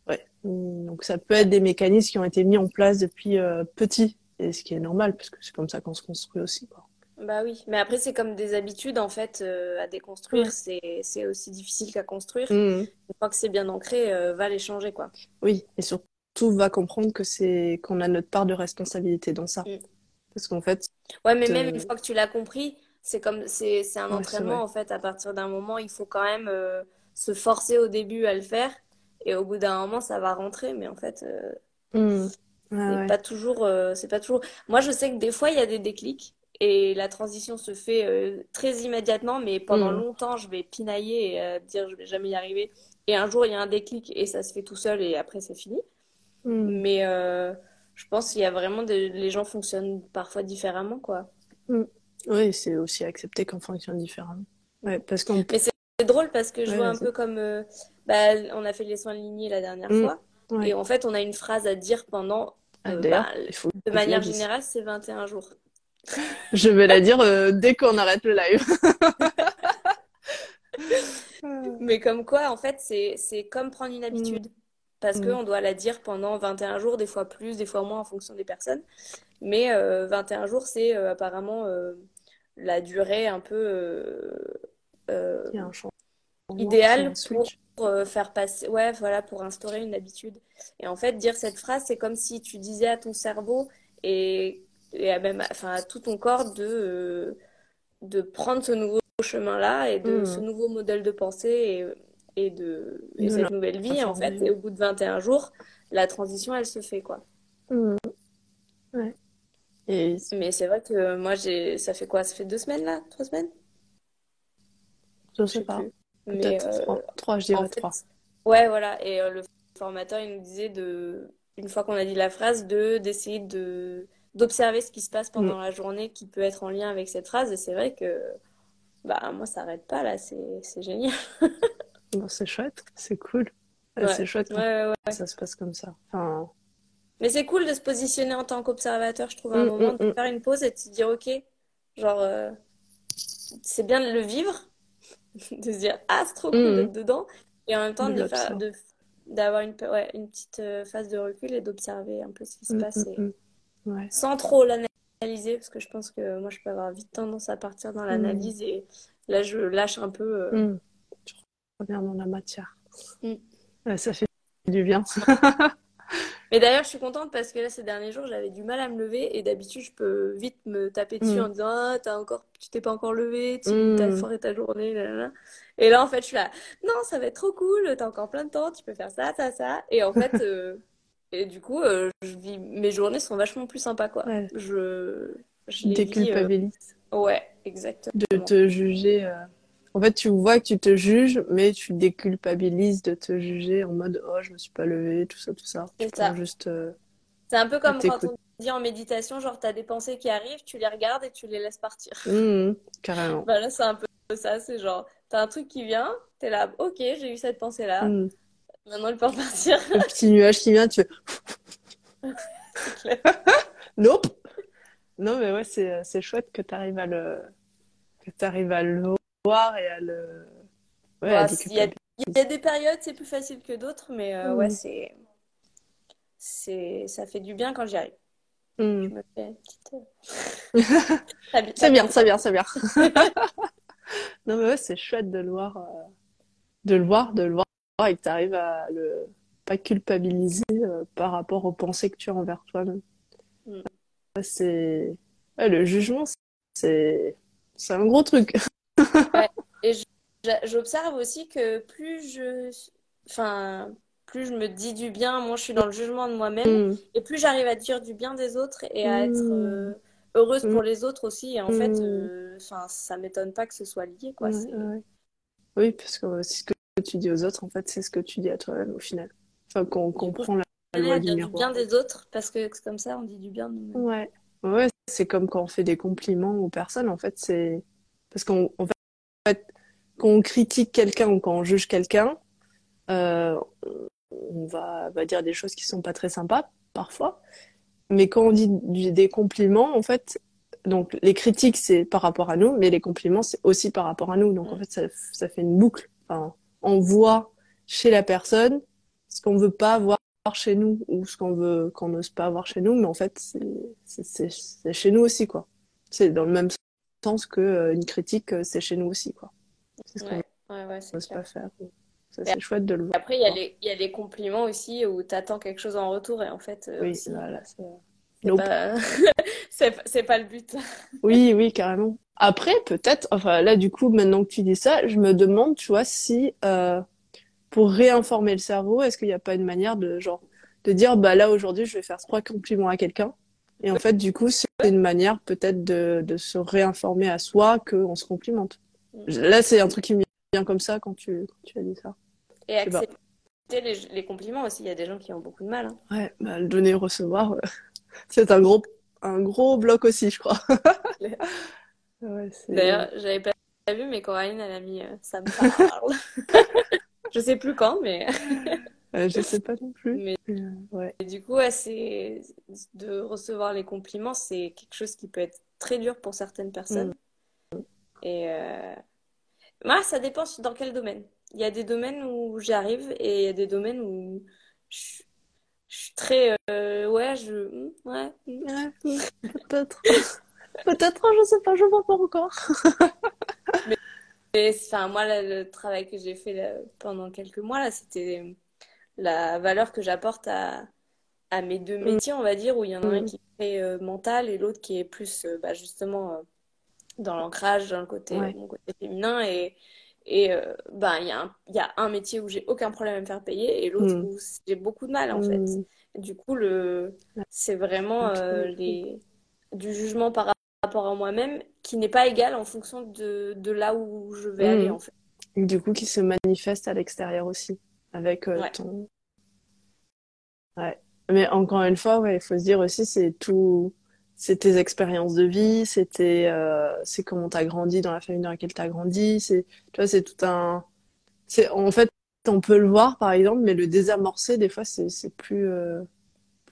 ouais. Donc ça peut être des mécanismes qui ont été mis en place depuis euh, petit. Et ce qui est normal, parce que c'est comme ça qu'on se construit aussi, quoi. Bah oui, mais après c'est comme des habitudes en fait euh, à déconstruire, Ouais. c'est c'est aussi difficile qu'à construire. Mhm. Une fois que c'est bien ancré, va les changer quoi. Oui. Et surtout, va comprendre que c'est qu'on a notre part de responsabilité dans ça. Mm. Parce qu'en fait, Ouais, mais même une fois que tu l'as compris, c'est comme c'est un Ouais, entraînement en fait. À partir d'un moment, il faut quand même euh, se forcer au début à le faire, et au bout d'un moment, ça va rentrer. Mais en fait, euh, Mm. Ouais, c'est ouais. pas toujours, euh, c'est pas toujours. Moi, je sais que des fois, il y a des déclics et la transition se fait euh, très immédiatement, mais pendant Mm. longtemps, je vais pinailler et dire je vais jamais y arriver. Et un jour, il y a un déclic et ça se fait tout seul et après, c'est fini. Mm. Mais je pense qu'il y a vraiment des... les gens fonctionnent parfois différemment, quoi. Oui, c'est aussi accepter qu'on fonctionne différemment. Ouais, parce qu'on Mais c'est drôle parce que je Ouais, vois un peu comme euh, bah, on a fait les soins lignés la dernière Mm. fois Ouais. et en fait, on a une phrase à dire pendant Ah, euh, bah, il faut de manière générale, c'est 21 jours. Je vais la dire euh, dès qu'on arrête le live. Mais comme quoi, en fait, c'est c'est comme prendre une habitude. Parce Mm. qu'on doit la dire pendant 21 jours, des fois plus, des fois moins en fonction des personnes. Mais euh, 21 jours, c'est euh, apparemment euh, la durée un peu euh, euh, un idéale pour euh, faire passer, ouais, voilà, pour instaurer une habitude. Et en fait, dire cette phrase, c'est comme si tu disais à ton cerveau et, et à même, enfin, à tout ton corps de, euh, de prendre ce nouveau chemin-là et de Mm. ce nouveau modèle de pensée et, et de et De cette nouvelle vie, en fait. Et au bout de 21 jours, la transition, elle se fait, quoi. Mm. Ouais. Et Mais c'est vrai que moi, j'ai, ça fait quoi? Ça fait deux semaines, là? Trois semaines? je Je sais pas, plus. Mais, peut-être euh, trois. Trois, je En dirais fait, trois. ouais, voilà. Et euh, le formateur, il nous disait de, une fois qu'on a dit la phrase, de d'essayer de d'observer ce qui se passe pendant Mm. la journée qui peut être en lien avec cette phrase. Et c'est vrai que, bah, moi, ça arrête pas là. C'est c'est génial. Bon, c'est chouette, c'est cool. Ouais, Ouais, c'est chouette ouais, ça se passe comme ça. Enfin, Mais c'est cool de se positionner en tant qu'observateur, je trouve, à un mm, moment, mm, de mm. faire une pause et de se dire, OK, genre, euh, c'est bien de le vivre, de se dire, ah, c'est trop cool d'être dedans, et en même temps, De de faire, l'observer. de, d'avoir une, ouais, une petite euh, phase de recul et d'observer un peu ce qui se passe et. Ouais. sans trop l'analyser, parce que je pense que moi, je peux avoir vite tendance à partir dans l'analyse et là, je lâche un peu. euh, Dans la matière. Mm. Ça fait du bien. Mais d'ailleurs, je suis contente parce que là, ces derniers jours, j'avais du mal à me lever et d'habitude, je peux vite me taper dessus Mm. en disant Ah, t'as encore, tu t'es pas encore levé, tu Mm. t'as foiré ta journée, là, là, là. Et là, en fait, je suis là, non, ça va être trop cool, t'as encore plein de temps, tu peux faire ça, ça, ça. Et en fait, euh, et du coup, euh, je vis, mes journées sont vachement plus sympas, quoi. Ouais. Je, je vis, euh, ouais, exactement. de te juger. Euh, En fait, tu vois que tu te juges, mais tu déculpabilises de te juger en mode oh, je me suis pas levée, tout ça, tout ça. Tu C'est prends ça. juste. euh, C'est un peu comme quand on dit en méditation, genre, t'as des pensées qui arrivent, tu les regardes et tu les laisses partir. mm, carrément. Bah là, c'est un peu ça, c'est genre, t'as un truc qui vient, t'es là, ok, j'ai eu cette pensée-là, Mm. maintenant il peut repartir. Le petit nuage qui vient, tu fais clair. nope. Non, mais ouais, c'est c'est chouette que tu arrives à le que tu arrives à le voir et à le ouais, Bah, il y a, déculpabiliser. il y a des périodes, c'est plus facile que d'autres, mais euh, Mm. ouais, c'est, c'est, ça fait du bien quand j'y arrive. Je Mm. me fais une petite. euh, Ça bi- ça C'est bien, c'est bien, c'est bien. Non, mais ouais, c'est chouette de le voir, euh, de le voir, de le voir et que tu arrives à le pas culpabiliser euh, par rapport aux pensées que tu as envers toi-même. Mm. Ouais, c'est ouais, le jugement, c'est c'est un gros truc. Ouais. Et j'observe aussi que plus je, enfin, plus je me dis du bien, moins je suis dans le jugement de moi-même, Mm. et plus j'arrive à dire du bien des autres et à être Mm. euh, heureuse Mm. pour les autres aussi. Et en fait, Mm. euh, enfin, ça m'étonne pas que ce soit lié, quoi. Ouais, C'est- ouais. Oui, parce que euh, ce que tu dis aux autres, en fait, c'est ce que tu dis à toi-même au final. Enfin, qu'on comprend la, loi du bien des autres parce que c'est comme ça, on dit du bien de nous-mêmes. Ouais. Ouais, c'est comme quand on fait des compliments aux personnes, en fait, c'est parce qu'on en fait, quand on critique quelqu'un ou quand on juge quelqu'un, euh, on va, va dire des choses qui sont pas très sympas parfois. Mais quand on dit du- des compliments, en fait, donc les critiques c'est par rapport à nous, mais les compliments c'est aussi par rapport à nous. Donc en Mm. fait, ça, ça fait une boucle. Enfin, on voit chez la personne ce qu'on veut pas voir chez nous ou ce qu'on veut qu'on n'ose pas voir chez nous, mais en fait, c'est chez nous aussi quoi. C'est dans le même sens que euh, une critique, euh, c'est chez nous aussi quoi. C'est ce qu'on Ouais, ouais, n'ose pas faire. Ça, c'est chouette de le voir. après, il y a les, il y a les compliments aussi où tu attends quelque chose en retour et en fait, euh, Oui, aussi, voilà. c'est- c'est Nope. pas... c'est c'est pas le but. Oui, oui, carrément. Après, peut-être, enfin là, du coup, maintenant que tu dis ça, je me demande, tu vois, si euh, pour réinformer le cerveau, est-ce qu'il n'y a pas une manière de genre de dire, bah là aujourd'hui, je vais faire trois compliments à quelqu'un, et en fait, du coup, c'est une manière peut-être de, de se réinformer à soi qu'on se complimente. Là, c'est un truc qui me vient comme ça quand tu, quand tu as dit ça. Et accepter les, les compliments aussi. Il y a des gens qui ont beaucoup de mal. hein. Ouais, bah, le donner et recevoir, euh, c'est un gros, un gros bloc aussi, je crois. Ouais. D'ailleurs, j'avais pas vu, mais Coraline, elle a mis euh, ça me parle. Je sais plus quand, mais Euh, je sais pas non plus. Mais- Euh, ouais. Et du coup, ouais, c'est de recevoir les compliments, c'est quelque chose qui peut être très dur pour certaines personnes. Et euh, moi, ça dépend dans quel domaine. Il y a des domaines où j'y arrive et il y a des domaines où je, je suis très ouais, je ouais, hmm. Ouais, peut-être. Peut-être, je sais pas, je vois pas encore. Et enfin, moi, là, le travail que j'ai fait là, pendant quelques mois, là, c'était la valeur que j'apporte à, à mes deux métiers, on va dire, où il y en a un Mm. qui est très euh, mental et l'autre qui est plus, euh, bah, justement, euh, dans l'ancrage, dans le côté, Ouais. mon côté féminin. Et, et bah, il y a un, il y a un métier où j'ai aucun problème à me faire payer et l'autre Mm. où j'ai beaucoup de mal, en fait. Mm. Du coup, le, c'est vraiment les, du jugement par rapport à moi-même qui n'est pas égal en fonction de, de là où je vais aller, en fait. Et Du coup, qui se manifeste à l'extérieur aussi, avec euh, Ouais. ton. Ouais. Mais encore une fois, ouais, il faut se dire aussi, c'est tout, c'est tes expériences de vie, c'était, euh, c'est comment t'as grandi dans la famille dans laquelle t'as grandi, c'est, tu vois, c'est tout un, c'est, en fait, on peut le voir, par exemple, mais le désamorcer, des fois, c'est, c'est plus, euh,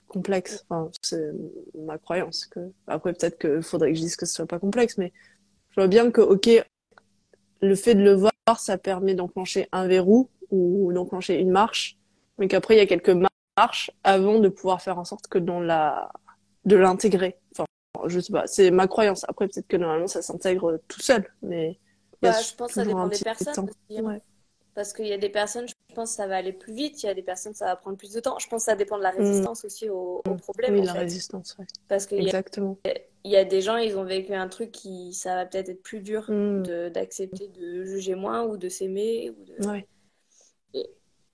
complexe. Enfin, c'est ma croyance que, après, peut-être que faudrait que je dise que ce soit pas complexe, mais je vois bien que, ok, le fait de le voir, ça permet d'enclencher un verrou ou d'enclencher une marche, mais qu'après, il y a quelques marches avant de pouvoir faire en sorte que dans la, de l'intégrer. Enfin, je sais pas, c'est ma croyance. Après, peut-être que normalement, ça s'intègre tout seul, mais Bah, je pense que ça dépend des personnes hein. Ouais. Parce qu'il y a des personnes, je pense que ça va aller plus vite, il y a des personnes, ça va prendre plus de temps. Je pense que ça dépend de la Mm. résistance aussi au, au problème, Oui, en la fait. résistance, ouais. Parce qu'il y a, Exactement. il y a des gens, ils ont vécu un truc qui, ça va peut-être être plus dur Mm. de, d'accepter de juger moins ou de s'aimer ou de... Ouais.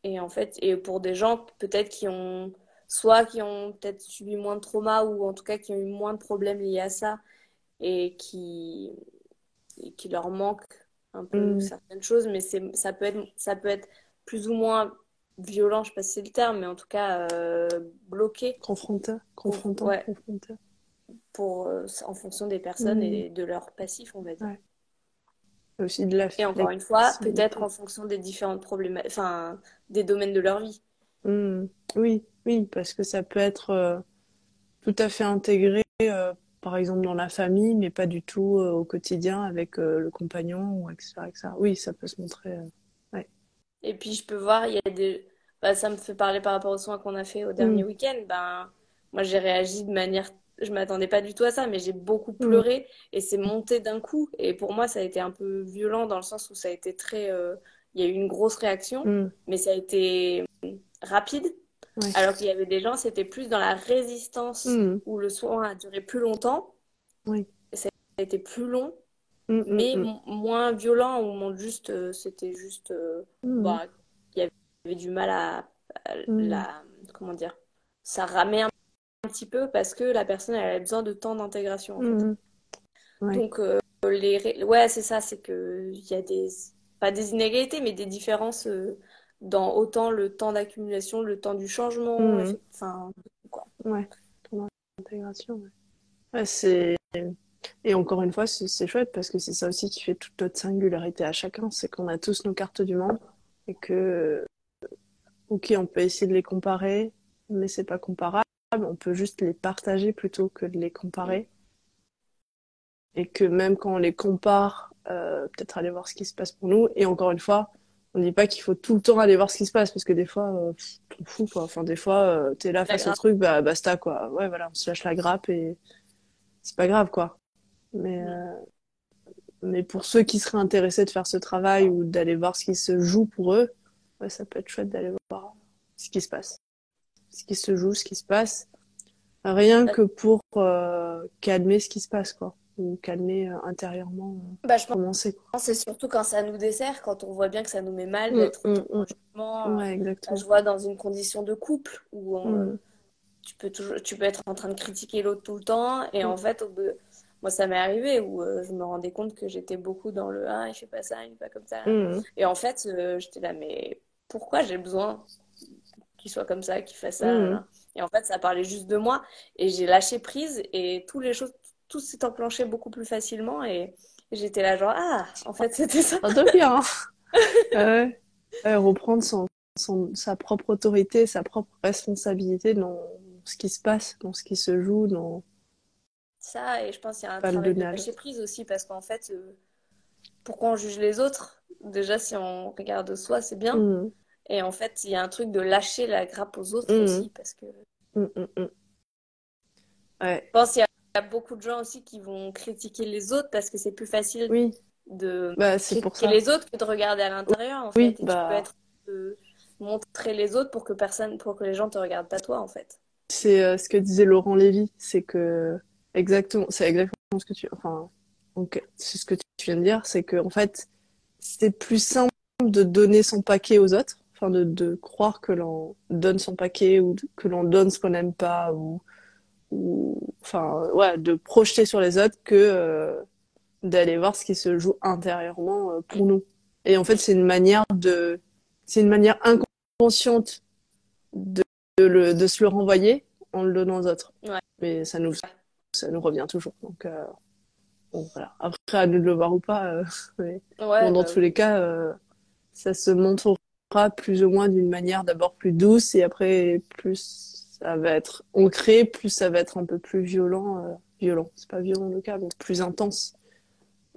Et en fait, et pour des gens peut-être qui ont, soit qui ont peut-être subi moins de trauma ou en tout cas qui ont eu moins de problèmes liés à ça et qui, et qui leur manque un peu Mm. certaines choses, mais c'est, ça peut être, ça peut être plus ou moins violent, je sais pas si c'est le terme, mais en tout cas euh, bloqué Confrontant, confrontant, Ouais. confrontant. pour, euh, en fonction des personnes Mm. et de leur passif, on va dire. Ouais. Et aussi de la Et encore une fois, peut-être en fonction des différentes problèmes, enfin, des domaines de leur vie. Mm. Oui, oui, parce que ça peut être euh, tout à fait intégré, euh, par exemple dans la famille, mais pas du tout euh, au quotidien avec le compagnon ou etc., etc. Oui, ça peut se montrer. euh, Et puis je peux voir, il y a des... Bah, ça me fait parler par rapport aux soins qu'on a fait au dernier Mm. week-end. Ben, moi, j'ai réagi de manière... Je m'attendais pas du tout à ça, mais j'ai beaucoup Mm. pleuré et c'est monté d'un coup. Et pour moi, ça a été un peu violent dans le sens où ça a été très... euh, Il y a eu une grosse réaction, Mm. mais ça a été rapide. Ouais. Alors qu'il y avait des gens, c'était plus dans la résistance Mm. où le soin a duré plus longtemps. Oui. Ça a été plus long. Mm, mais moins violent, moins juste, euh, c'était juste, euh, bah, il y avait du mal à, à mm, la, comment dire, ça ramait un, un petit peu parce que la personne, elle avait besoin de temps d'intégration, en fait. mm. Ouais. Donc, euh, les, ré- ouais, c'est ça, c'est que il y a des, pas des inégalités, mais des différences euh, dans autant le temps d'accumulation, le temps du changement, Mm, effe- enfin, quoi. ouais. Ton intégration, ouais. Ouais, c'est... Et encore une fois, c'est c'est chouette parce que c'est ça aussi qui fait toute notre singularité à chacun, c'est qu'on a tous nos cartes du monde et que, ok, on peut essayer de les comparer, mais c'est pas comparable, on peut juste les partager plutôt que de les comparer. Et que même quand on les compare, euh, peut-être aller voir ce qui se passe pour nous. Et encore une fois, on dit pas qu'il faut tout le temps aller voir ce qui se passe parce que des fois, euh, t'en fous quoi. Enfin, des fois, euh, t'es là face au truc, bah basta quoi. Ouais, voilà, on se lâche la grappe et c'est pas grave quoi. Mais, euh, mais pour ceux qui seraient intéressés de faire ce travail ou d'aller voir ce qui se joue pour eux, ouais, ça peut être chouette d'aller voir ce qui se passe. Ce qui se joue, ce qui se passe. Rien que pour euh, calmer ce qui se passe, quoi. Ou calmer euh, intérieurement, euh, Bah, je pense que c'est surtout quand ça nous dessert, quand on voit bien que ça nous met mal Mm, d'être mm, autant en mm. jugement. Ouais, exactement. je vois dans une condition de couple où on- Mm, tu peux toujours, tu peux être en train de critiquer l'autre tout le temps et mm, en fait, moi, ça m'est arrivé où euh, je me rendais compte que j'étais beaucoup dans le ah, il fait pas ça, il fait pas comme ça. Et en fait, euh, j'étais là, mais pourquoi j'ai besoin qu'il soit comme ça, qu'il fasse ça, mm. Et en fait, ça parlait juste de moi et j'ai lâché prise et toutes les choses, tout s'est enclenché beaucoup plus facilement et j'étais là genre ah, en fait, c'était ça. Devient, hein. Ouais. Ouais, reprendre son, son, sa propre autorité, sa propre responsabilité dans ce qui se passe, dans ce qui se joue, dans Ça, et je pense qu'il y a un pas le travail de lâcher prise aussi parce qu'en fait, euh, pourquoi on juge les autres? Déjà, si on regarde soi, c'est bien. Mm, Et en fait, il y a un truc de lâcher la grappe aux autres mm, aussi parce que mm, mm, mm. Ouais, je pense qu'il y a il y a beaucoup de gens aussi qui vont critiquer les autres parce que c'est plus facile oui, de bah pour critiquer ça. les autres que de regarder à l'intérieur en fait. Tu peux bah être de montrer les autres pour que personne, pour que les gens te regardent pas toi en fait. c'est euh, ce que disait Laurent Lévy, c'est que exactement, c'est exactement ce que tu, enfin, donc c'est ce que tu viens de dire, c'est que en fait, c'est plus simple de donner son paquet aux autres, enfin de, de croire que l'on donne son paquet ou que l'on donne ce qu'on n'aime pas ou, ou enfin ouais, de projeter sur les autres que euh, d'aller voir ce qui se joue intérieurement euh, pour nous. Et en fait, c'est une manière de, c'est une manière inconsciente de, de, le, de se le renvoyer en le donnant aux autres. Ouais. Mais ça nous, ça nous revient toujours. Donc, euh, bon, voilà. Après, à nous de le voir ou pas, euh, mais Ouais, bon, dans bah tous les cas, euh, ça se montrera plus ou moins d'une manière d'abord plus douce et après plus ça va être ancré, plus ça va être un peu plus violent. euh, violent, c'est pas violent le cas, mais plus intense.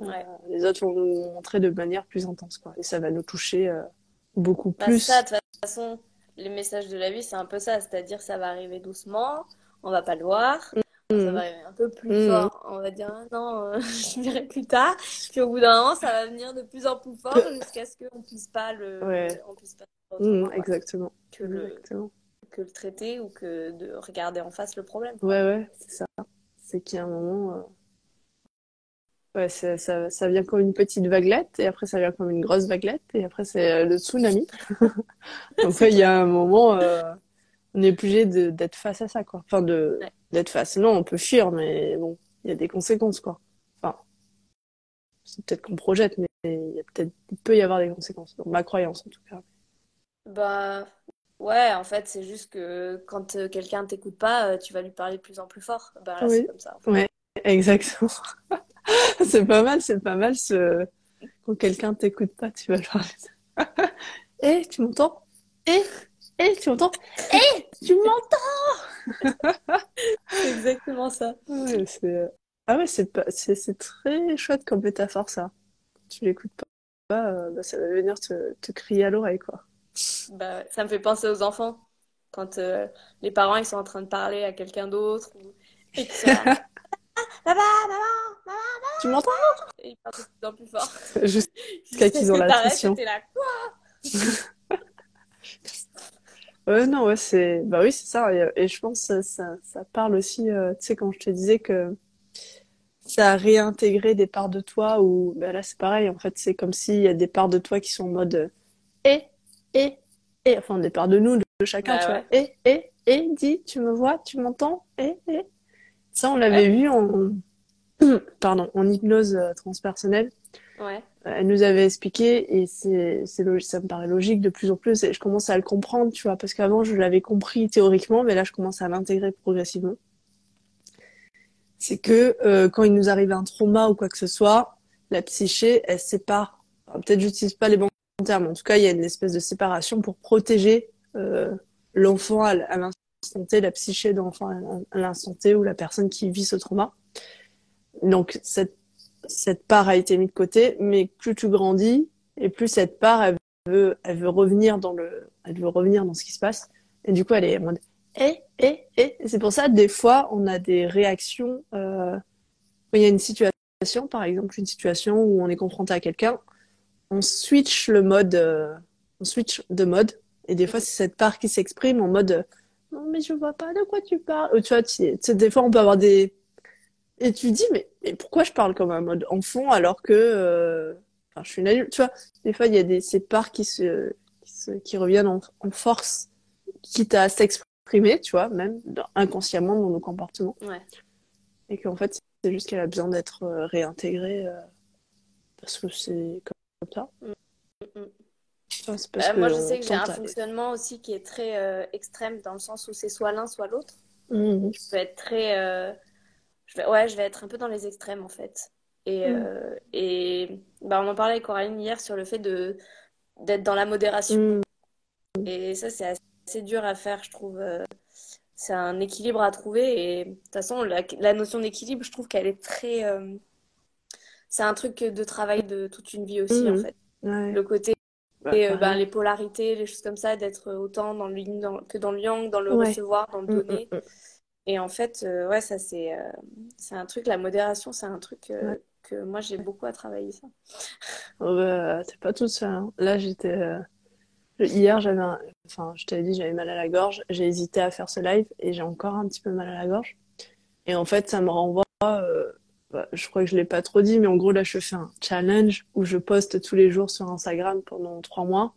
Euh, les autres vont nous montrer de manière plus intense, quoi. Et ça va nous toucher euh, beaucoup Bah, c'est ça, plus. de toute façon, les messages de la vie, c'est un peu ça, c'est-à-dire ça va arriver doucement, on va pas le voir, ça va Mhm. arriver un peu plus Mhm. fort, on va dire non, euh, je verrai plus tard, puis au bout d'un moment, ça va venir de plus en plus fort jusqu'à ce qu'on puisse pas le, Ouais. on puisse pas quoi, exactement. que le, Exactement. que le traiter ou que de regarder en face le problème. Ouais, ouais, c'est ça. C'est qu'il y a un moment, euh, ouais, ça, ça, ça vient comme une petite vaguelette, et après ça vient comme une grosse vaguelette, et après c'est euh, le tsunami. Donc il y a un moment, euh, on est obligé d'être face à ça, quoi. Enfin, de, Ouais. d'être face. Non, on peut fuir, mais bon, il y a des conséquences, quoi. Enfin, c'est peut-être qu'on projette, mais il peut-être, peut y avoir des conséquences. Donc, ma croyance, en tout cas. Bah ouais, en fait, c'est juste que quand euh, quelqu'un t'écoute pas, euh, tu vas lui parler de plus en plus fort. Bah là, c'est comme ça. en fait. ouais, exactement. C'est pas mal, c'est pas mal ce, quand quelqu'un t'écoute pas, tu vas leur dire, Eh, tu m'entends? Eh, eh, tu m'entends? Eh, tu m'entends? C'est exactement ça. Ouais, c'est, ah ouais, c'est pas, c'est, c'est très chouette comme métaphore, ça. Tu l'écoutes pas, euh, bah, ça va venir te, te crier à l'oreille, quoi. Bah, ça me fait penser aux enfants. Quand euh, les parents ils sont en train de parler à quelqu'un d'autre ou... et qu'ils sont là, Papa, maman, maman, Tu m'entends? et ils parlent de plus en plus fort. Jusqu'à qu'ils ont que la t'arrêtes et pression. t'es là, quoi? Ouais, non, ouais, c'est, bah oui, c'est ça. Et, et je pense que ça, ça, parle aussi, euh, tu sais, quand je te disais que ça a réintégré des parts de toi ou ben là c'est pareil en fait c'est comme s'il y a des parts de toi qui sont en mode et et et enfin des parts de nous de, chacun Bah tu ouais. vois et et et dis tu me vois tu m'entends et et ça on l'avait vu en pardon en hypnose euh, transpersonnelle Ouais. Elle nous avait expliqué et c'est ça me paraît logique de plus en plus et je commence à le comprendre tu vois parce qu'avant je l'avais compris théoriquement mais là je commence à l'intégrer progressivement. C'est que euh, quand il nous arrive un trauma ou quoi que ce soit la psyché elle sépare. Peut-être j'utilise pas les bons termes en tout cas il y a une espèce de séparation pour protéger euh, l'enfant à l'instant T la psyché de l'enfant à l'instant T ou la personne qui vit ce trauma. Donc cette cette part a été mise de côté, mais plus tu grandis et plus cette part elle veut, elle veut revenir dans le, elle veut revenir dans ce qui se passe. Et du coup, elle est en mode, eh, eh, eh. Et c'est pour ça, des fois, on a des réactions, euh, il y a une situation, par exemple, une situation où on est confronté à quelqu'un, on switch le mode, euh, on switch de mode. Et des fois, c'est cette part qui s'exprime en mode, non, mais je vois pas de quoi tu parles. Ou tu vois, tu des fois, on peut avoir des, et tu dis, mais, mais pourquoi je parle comme un mode enfant alors que, euh, enfin, je suis une adulte, tu vois? Des fois, il y a des, ces parts qui se, qui se, qui reviennent en, en force, quitte à s'exprimer, tu vois, même dans- inconsciemment dans nos comportements. Ouais. Et qu'en fait, c'est juste qu'elle a besoin d'être euh, réintégrée, euh, parce que c'est comme ça. Mm, mm. Enfin, c'est parce Euh, moi, je sais que j'ai un fonctionnement aussi qui est très euh, extrême dans le sens où c'est soit l'un, soit l'autre. Mhm. Je peux être très. euh, je vais, ouais, je vais être un peu dans les extrêmes en fait. Et, Mm. euh, et bah, on en parlait avec Coraline hier sur le fait de d'être dans la modération. Mhm. Et ça, c'est assez dur à faire, je trouve. euh, C'est un équilibre à trouver. Et de toute façon, la, la notion d'équilibre, je trouve qu'elle est très. euh, C'est un truc de travail de toute une vie aussi, en Mhm. fait. Ouais. Le côté, Bah, euh, ben, pareil. les polarités, les choses comme ça, d'être autant dans le yin dans- que dans le yang, dans le Ouais. recevoir, dans le Mm, donner. Et en fait, euh, ouais, ça, c'est euh, c'est un truc, la modération, c'est un truc euh, Ouais. que moi, j'ai beaucoup à travailler, ça. Oh, bah, t'es pas toute seule. hein. Là, j'étais. Hier, j'avais un... Enfin, je t'avais dit, j'avais mal à la gorge. J'ai hésité à faire ce live et j'ai encore un petit peu mal à la gorge. Et en fait, ça me renvoie. bah, je crois que je l'ai pas trop dit, mais en gros, là, je fais un challenge où je poste tous les jours sur Instagram pendant trois mois.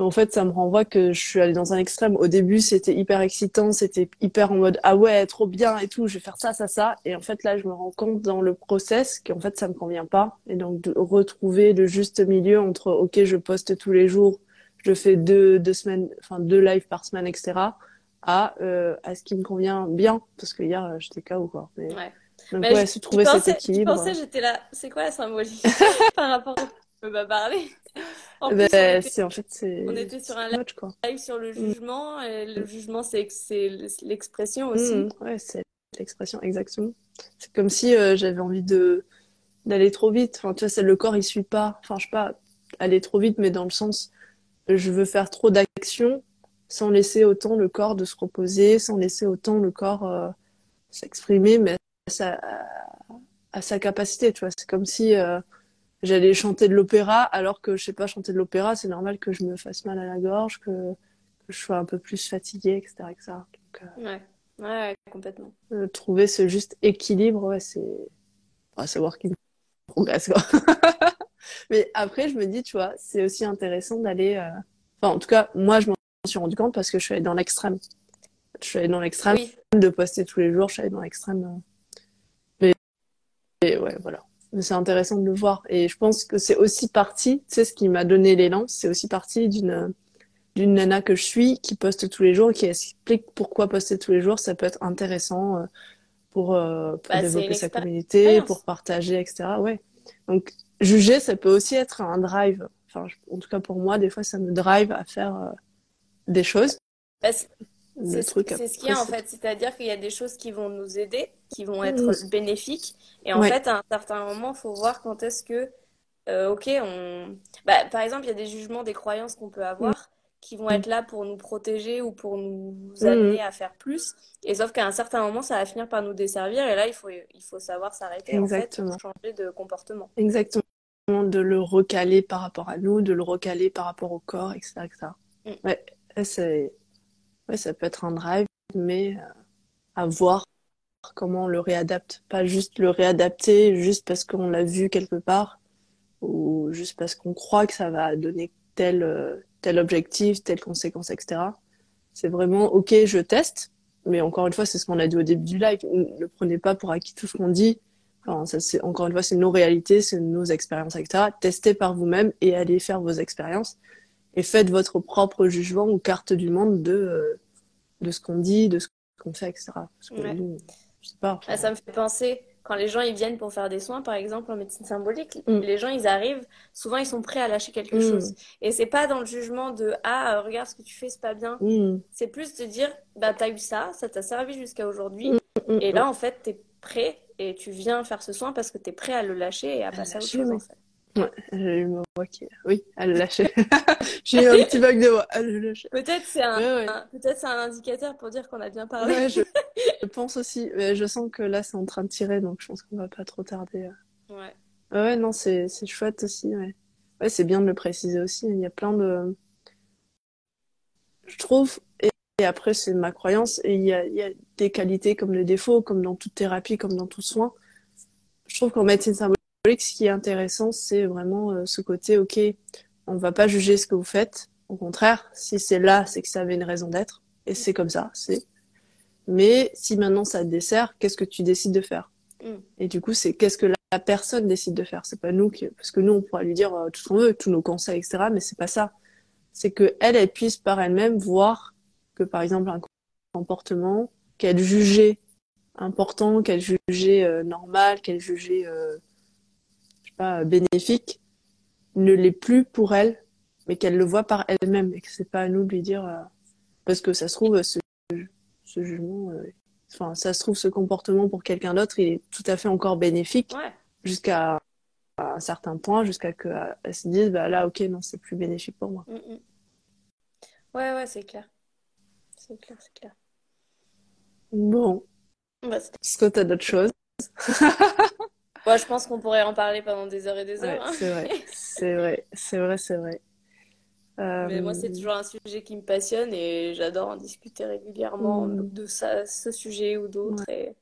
En fait, ça me renvoie que je suis allée dans un extrême. Au début, c'était hyper excitant, c'était hyper en mode ah ouais, trop bien et tout, je vais faire ça, ça, ça. Et en fait, là, je me rends compte dans le process qu'en fait, ça me convient pas. Et donc, de retrouver le juste milieu entre ok, je poste tous les jours, je fais deux, deux semaines, enfin deux lives par semaine, etc. à, euh, à ce qui me convient bien. Parce que hier, j'étais KO, quoi. Mais, Ouais. donc, Mais ouais, j'y se trouver cet pensais, équilibre. pensais, j'étais là. C'est quoi la symbolique par rapport au on m'a parlé. En plus, Ben, on était, en fait, c'est on était sur un too much, quoi. live sur le Mm. jugement, et le jugement, c'est l'expression aussi. Mm, ouais, c'est l'expression, exactement. C'est comme si euh, j'avais envie de d'aller trop vite. Enfin, tu vois, le corps, il suit pas. Enfin, je sais pas, aller trop vite, mais dans le sens, je veux faire trop d'actions sans laisser autant le corps de se reposer, sans laisser autant le corps euh, s'exprimer, mais à sa, à sa capacité, tu vois. C'est comme si euh, j'allais chanter de l'opéra, alors que je sais pas chanter de l'opéra, c'est normal que je me fasse mal à la gorge, que, que je sois un peu plus fatiguée, etc., etc. Donc, euh, Ouais. Ouais, complètement. euh, trouver ce juste équilibre, ouais, c'est à savoir qu'il progresse quoi. Mais après, je me dis, tu vois, c'est aussi intéressant d'aller. euh, Enfin, en tout cas, moi, je m'en suis rendu compte parce que je suis allée dans l'extrême. Je suis allée dans l'extrême Oui. de poster tous les jours. Je suis allée dans l'extrême. euh. Mais et ouais, voilà. C'est intéressant de le voir. Et je pense que c'est aussi partie, tu sais, ce qui m'a donné l'élan, c'est aussi partie d'une d'une nana que je suis qui poste tous les jours, qui explique pourquoi poster tous les jours, ça peut être intéressant euh, pour, euh, pour Bah, développer sa communauté, pour partager, etc. Ouais. Donc, juger, ça peut aussi être un drive. Enfin, je- en tout cas pour moi, des fois, ça me drive à faire euh, des choses, le c'est ce, truc c'est ce qu'il y a en fait, c'est-à-dire qu'il y a des choses qui vont nous aider, qui vont être c'est- bénéfiques, et en Ouais. fait, à un certain moment, il faut voir quand est-ce que, euh, ok, on... Bah, par exemple, il y a des jugements, des croyances qu'on peut avoir qui vont être là pour nous protéger ou pour nous Mhm. amener à faire plus, et sauf qu'à un certain moment, ça va finir par nous desservir, et là, il faut, il faut savoir s'arrêter en fait, Exactement. pour changer de comportement. Exactement. De le recaler par rapport à nous, de le recaler par rapport au corps, etc. etc. Mm. Ouais, c'est, ouais, ça peut être un drive, mais euh, à voir comment on le réadapte. Pas juste le réadapter juste parce qu'on l'a vu quelque part ou juste parce qu'on croit que ça va donner tel, euh, tel objectif, telle conséquence, etc. C'est vraiment, ok, je teste, mais encore une fois, c'est ce qu'on a dit au début du live. Ne prenez pas pour acquis tout ce qu'on dit. Encore une fois, c'est nos réalités, c'est nos expériences, etc. Testez par vous-même et allez faire vos expériences et faites votre propre jugement ou carte du monde de, euh, de ce qu'on dit, de ce qu'on fait, etc. Parce que je sais pas. Ah, ça me fait penser, quand les gens ils viennent pour faire des soins, par exemple en médecine symbolique, mm. les gens ils arrivent, souvent ils sont prêts à lâcher quelque mm. chose. Et c'est pas dans le jugement de ah euh, regarde ce que tu fais c'est pas bien. Mm. C'est plus de dire bah t'as eu ça, ça t'a servi jusqu'à aujourd'hui, et là en fait t'es prêt et tu viens faire ce soin parce que t'es prêt à le lâcher et à passer à autre chose en fait. Ouais, j'ai eu ma voix qui. Oui, elle lâché. j'ai eu un petit bug de voix. Elle lâché. Peut-être c'est un, peut-être c'est un indicateur pour dire qu'on a bien parlé. Ouais, je... je, pense aussi. Mais je sens que là, c'est en train de tirer, donc je pense qu'on va pas trop tarder. Euh. Ouais. Ouais, non, c'est, c'est chouette aussi, ouais. Ouais, c'est bien de le préciser aussi. Il y a plein de. Je trouve, et, après, c'est ma croyance, et il y a, il y a des qualités comme des défauts, comme dans toute thérapie, comme dans tout soin. Je trouve qu'en médecine symbolique, ce qui est intéressant, c'est vraiment euh, ce côté, ok, on va pas juger ce que vous faites. Au contraire, si c'est là, c'est que ça avait une raison d'être. Et c'est comme ça, c'est. Mais si maintenant ça te dessert, qu'est-ce que tu décides de faire? Mm. Et du coup, c'est qu'est-ce que la personne décide de faire? C'est pas nous qui, parce que nous, on pourra lui dire euh, tout ce qu'on veut, tous nos conseils, etc. Mais c'est pas ça. C'est que elle, elle puisse par elle-même voir que, par exemple, un comportement qu'elle jugeait important, qu'elle jugeait euh, normal, qu'elle jugeait bénéfique ne l'est plus pour elle, mais qu'elle le voit par elle-même et que c'est pas à nous de lui dire euh, parce que ça se trouve ce, ce jugement, euh, enfin ça se trouve ce comportement pour quelqu'un d'autre, il est tout à fait encore bénéfique jusqu'à un certain point, jusqu'à que elle se dise bah là ok non c'est plus bénéfique pour moi. Mm, mm. Ouais ouais c'est clair, c'est clair c'est clair. Bon. Bah, Est-ce que tu as d'autres choses Moi, je pense qu'on pourrait en parler pendant des heures et des heures. Hein. C'est vrai, c'est vrai, c'est vrai, c'est vrai. Mais moi, c'est euh, toujours un sujet qui me passionne et j'adore en discuter régulièrement mm. de ça, ce sujet ou d'autres. Et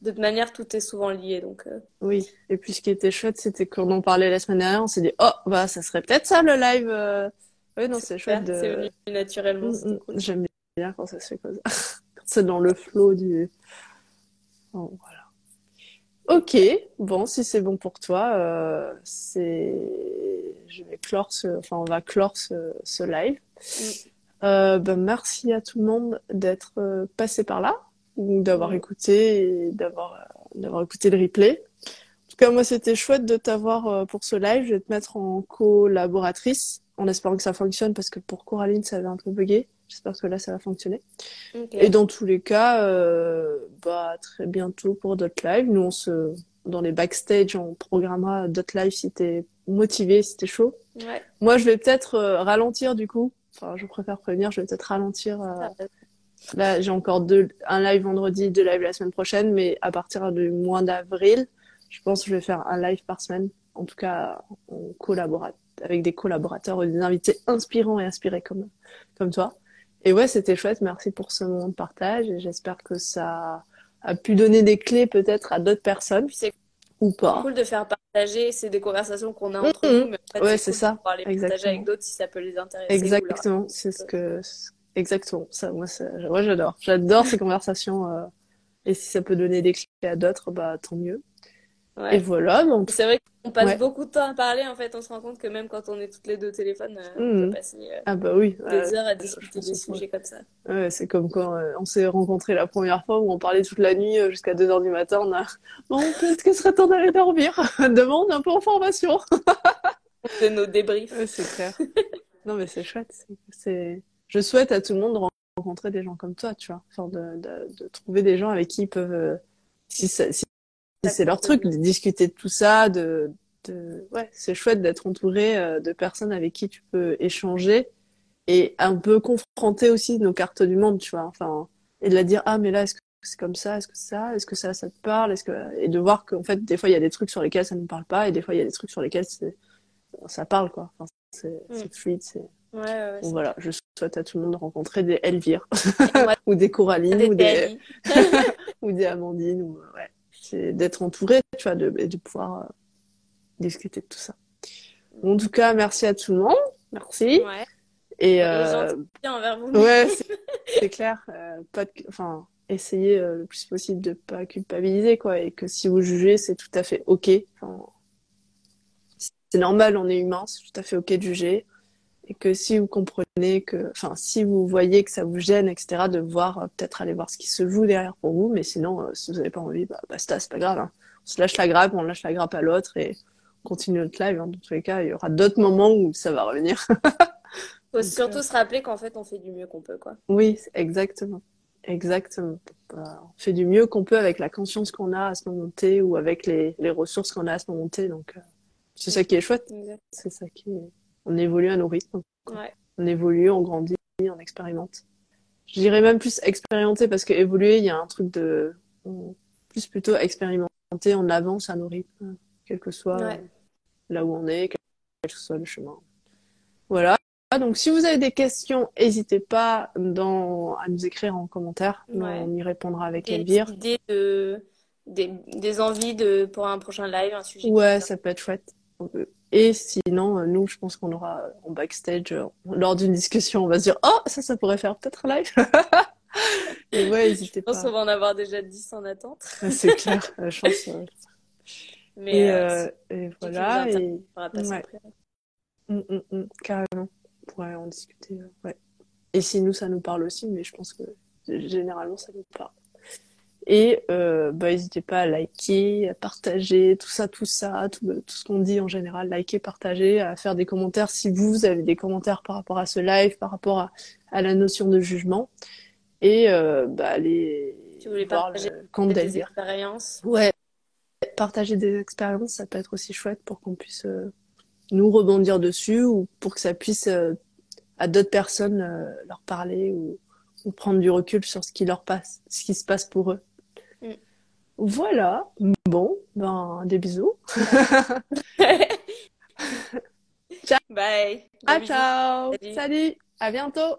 de toute manière, tout est souvent lié. Donc, euh. Oui, et puis ce qui était chouette, c'était qu'on en parlait la semaine dernière, on s'est dit, oh, bah, ça serait peut-être ça le live. Euh. Oui, non, c'est chouette. De... C'est venu naturellement. Mm, mm. J'aime bien quand ça se fait comme ça. quand c'est dans le flow du. voilà. Ok, bon, si c'est bon pour toi, euh, c'est, je vais clore ce, enfin, on va clore ce, ce live. Euh, ben, merci à tout le monde d'être euh, passé par là ou d'avoir écouté et d'avoir d'avoir écouté le replay. En tout cas, moi, c'était chouette de t'avoir pour ce live. Je vais te mettre en collaboratrice en espérant que ça fonctionne parce que pour Coraline, ça avait un peu bugué. J'espère que là, ça va fonctionner. Et dans tous les cas, euh, bah, très bientôt pour d'autres lives. Nous, on se, dans les backstage, on programmera d'autres lives si t'es motivé, si t'es chaud. Ouais. Moi, je vais peut-être euh, ralentir du coup. Enfin, je préfère prévenir, je vais peut-être ralentir. Euh... Ah, là, j'ai encore deux, un live vendredi, deux lives la semaine prochaine, mais à partir du mois d'avril, je pense que je vais faire un live par semaine. En tout cas, on collabore avec des collaborateurs ou des invités inspirants et inspirés comme, comme toi. Et ouais, c'était chouette. Merci pour ce moment de partage. Et j'espère que ça a pu donner des clés peut-être à d'autres personnes. C'est ou pas. cool de faire partager. C'est des conversations qu'on a entre nous. Mais en fait, ouais, c'est ça. Pouvoir les partager avec d'autres si ça peut les intéresser. Exactement. C'est ce que, exactement. Ça, moi, ça, ouais, j'adore. J'adore ces conversations. Euh... Et si ça peut donner des clés à d'autres, bah, tant mieux. Et voilà, donc. C'est vrai qu'on passe beaucoup de temps à parler, en fait, on se rend compte que même quand on est toutes les deux au téléphone, euh, on peut hmm. passer euh, ah bah oui, des heures à discuter des sujets comme ça. Ouais, c'est comme quand euh, on s'est rencontrés la première fois où on parlait toute la nuit jusqu'à 2 heures du matin, on a bon, peut-être que ce serait temps d'aller dormir. Demande un peu en formation. c'est nos débriefs. c'est clair. non, mais c'est chouette. C'est... Je souhaite à tout le monde de rencontrer des gens comme toi, tu vois. Enfin, de, de, de trouver des gens avec qui ils peuvent. si, ça, si c'est leur truc de discuter de tout ça, de, de... ouais, c'est chouette d'être entouré euh, de personnes avec qui tu peux échanger et un peu confronter aussi nos cartes du monde, tu vois. Enfin, et de la dire ah mais là est-ce que c'est comme ça, est-ce que ça, est-ce que ça, ça te parle, est-ce que et de voir qu'en fait des fois il y a des trucs sur lesquels ça ne parle pas et des fois il y a des trucs sur lesquels ça parle quoi. Enfin, c'est mm. fluide, c'est Ouais, ouais, bon, voilà, je souhaite à tout le monde de rencontrer des Elvire ou des Coralines ou des ou dit Amandine. Ou, ouais. C'est d'être entouré, tu vois, de, et de pouvoir euh, discuter de tout ça. En tout cas, merci à tout le monde. Merci. Ouais. Et Euh... envers vous. ouais, c'est c'est clair. euh, pas de, enfin, essayez euh, le plus possible de pas culpabiliser, quoi, et que si vous jugez, c'est tout à fait ok. Enfin, c'est normal, on est humain, c'est tout à fait ok de juger, et que si vous comprenez que, enfin, si vous voyez que ça vous gêne, etc., de voir, euh, peut-être aller voir ce qui se joue derrière pour vous, mais sinon, euh, si vous n'avez pas envie, bah, basta, c'est pas grave. hein. On se lâche la grappe, on lâche la grappe à l'autre et on continue notre live. hein. Dans tous les cas, il y aura d'autres moments où ça va revenir. Faut Donc, surtout euh, se rappeler qu'en fait, on fait du mieux qu'on peut, quoi. Oui, exactement. Exactement. Bah, on fait du mieux qu'on peut avec la conscience qu'on a à ce moment T ou avec les, les ressources qu'on a à ce moment T. Donc, euh, c'est ça qui est chouette. C'est ça qui est... On évolue à nos rythmes. Ouais. On évolue, on grandit, on expérimente. Je dirais même plus expérimenter parce que évoluer, il y a un truc de... on- Plus plutôt expérimenter, on avance à nos rythmes, quel que soit Ouais. là où on est, quel que soit le chemin. Voilà. Donc, si vous avez des questions, n'hésitez pas dans... à nous écrire en commentaire. Ouais. On y répondra avec Elvire. idées de, des, des envies de, pour un prochain live, un sujet. Ouais, ça peut être chouette. Et sinon, euh, nous, je pense qu'on aura euh, en backstage, euh, lors d'une discussion, on va se dire, oh, ça, ça pourrait faire peut-être un live. Et ouais, n'hésitez Je pense qu'on pas. va en avoir déjà 10 en attente. C'est clair, euh, je pense. euh, Mais Et, euh, euh, et voilà. Et... on passer ouais. Mm, mm, mm, carrément. On pourrait en discuter. euh, ouais. Et si nous, ça nous parle aussi, mais je pense que généralement, ça nous parle. Et euh, bah, n'hésitez pas à liker, à partager, tout ça, tout ça, tout, tout ce qu'on dit en général, liker, partager, à faire des commentaires si vous, avez des commentaires par rapport à ce live, par rapport à, à la notion de jugement. Et euh, bah, aller Si vous voulez voir partager le des expériences. Ouais, partager des expériences, ça peut être aussi chouette pour qu'on puisse euh, nous rebondir dessus ou pour que ça puisse euh, à d'autres personnes euh, leur parler ou, ou prendre du recul sur ce qui leur passe, ce qui se passe pour eux. Voilà. Bon, ben des bisous. Bye. Ah Gros bisous. ciao. Salut. Salut. À bientôt.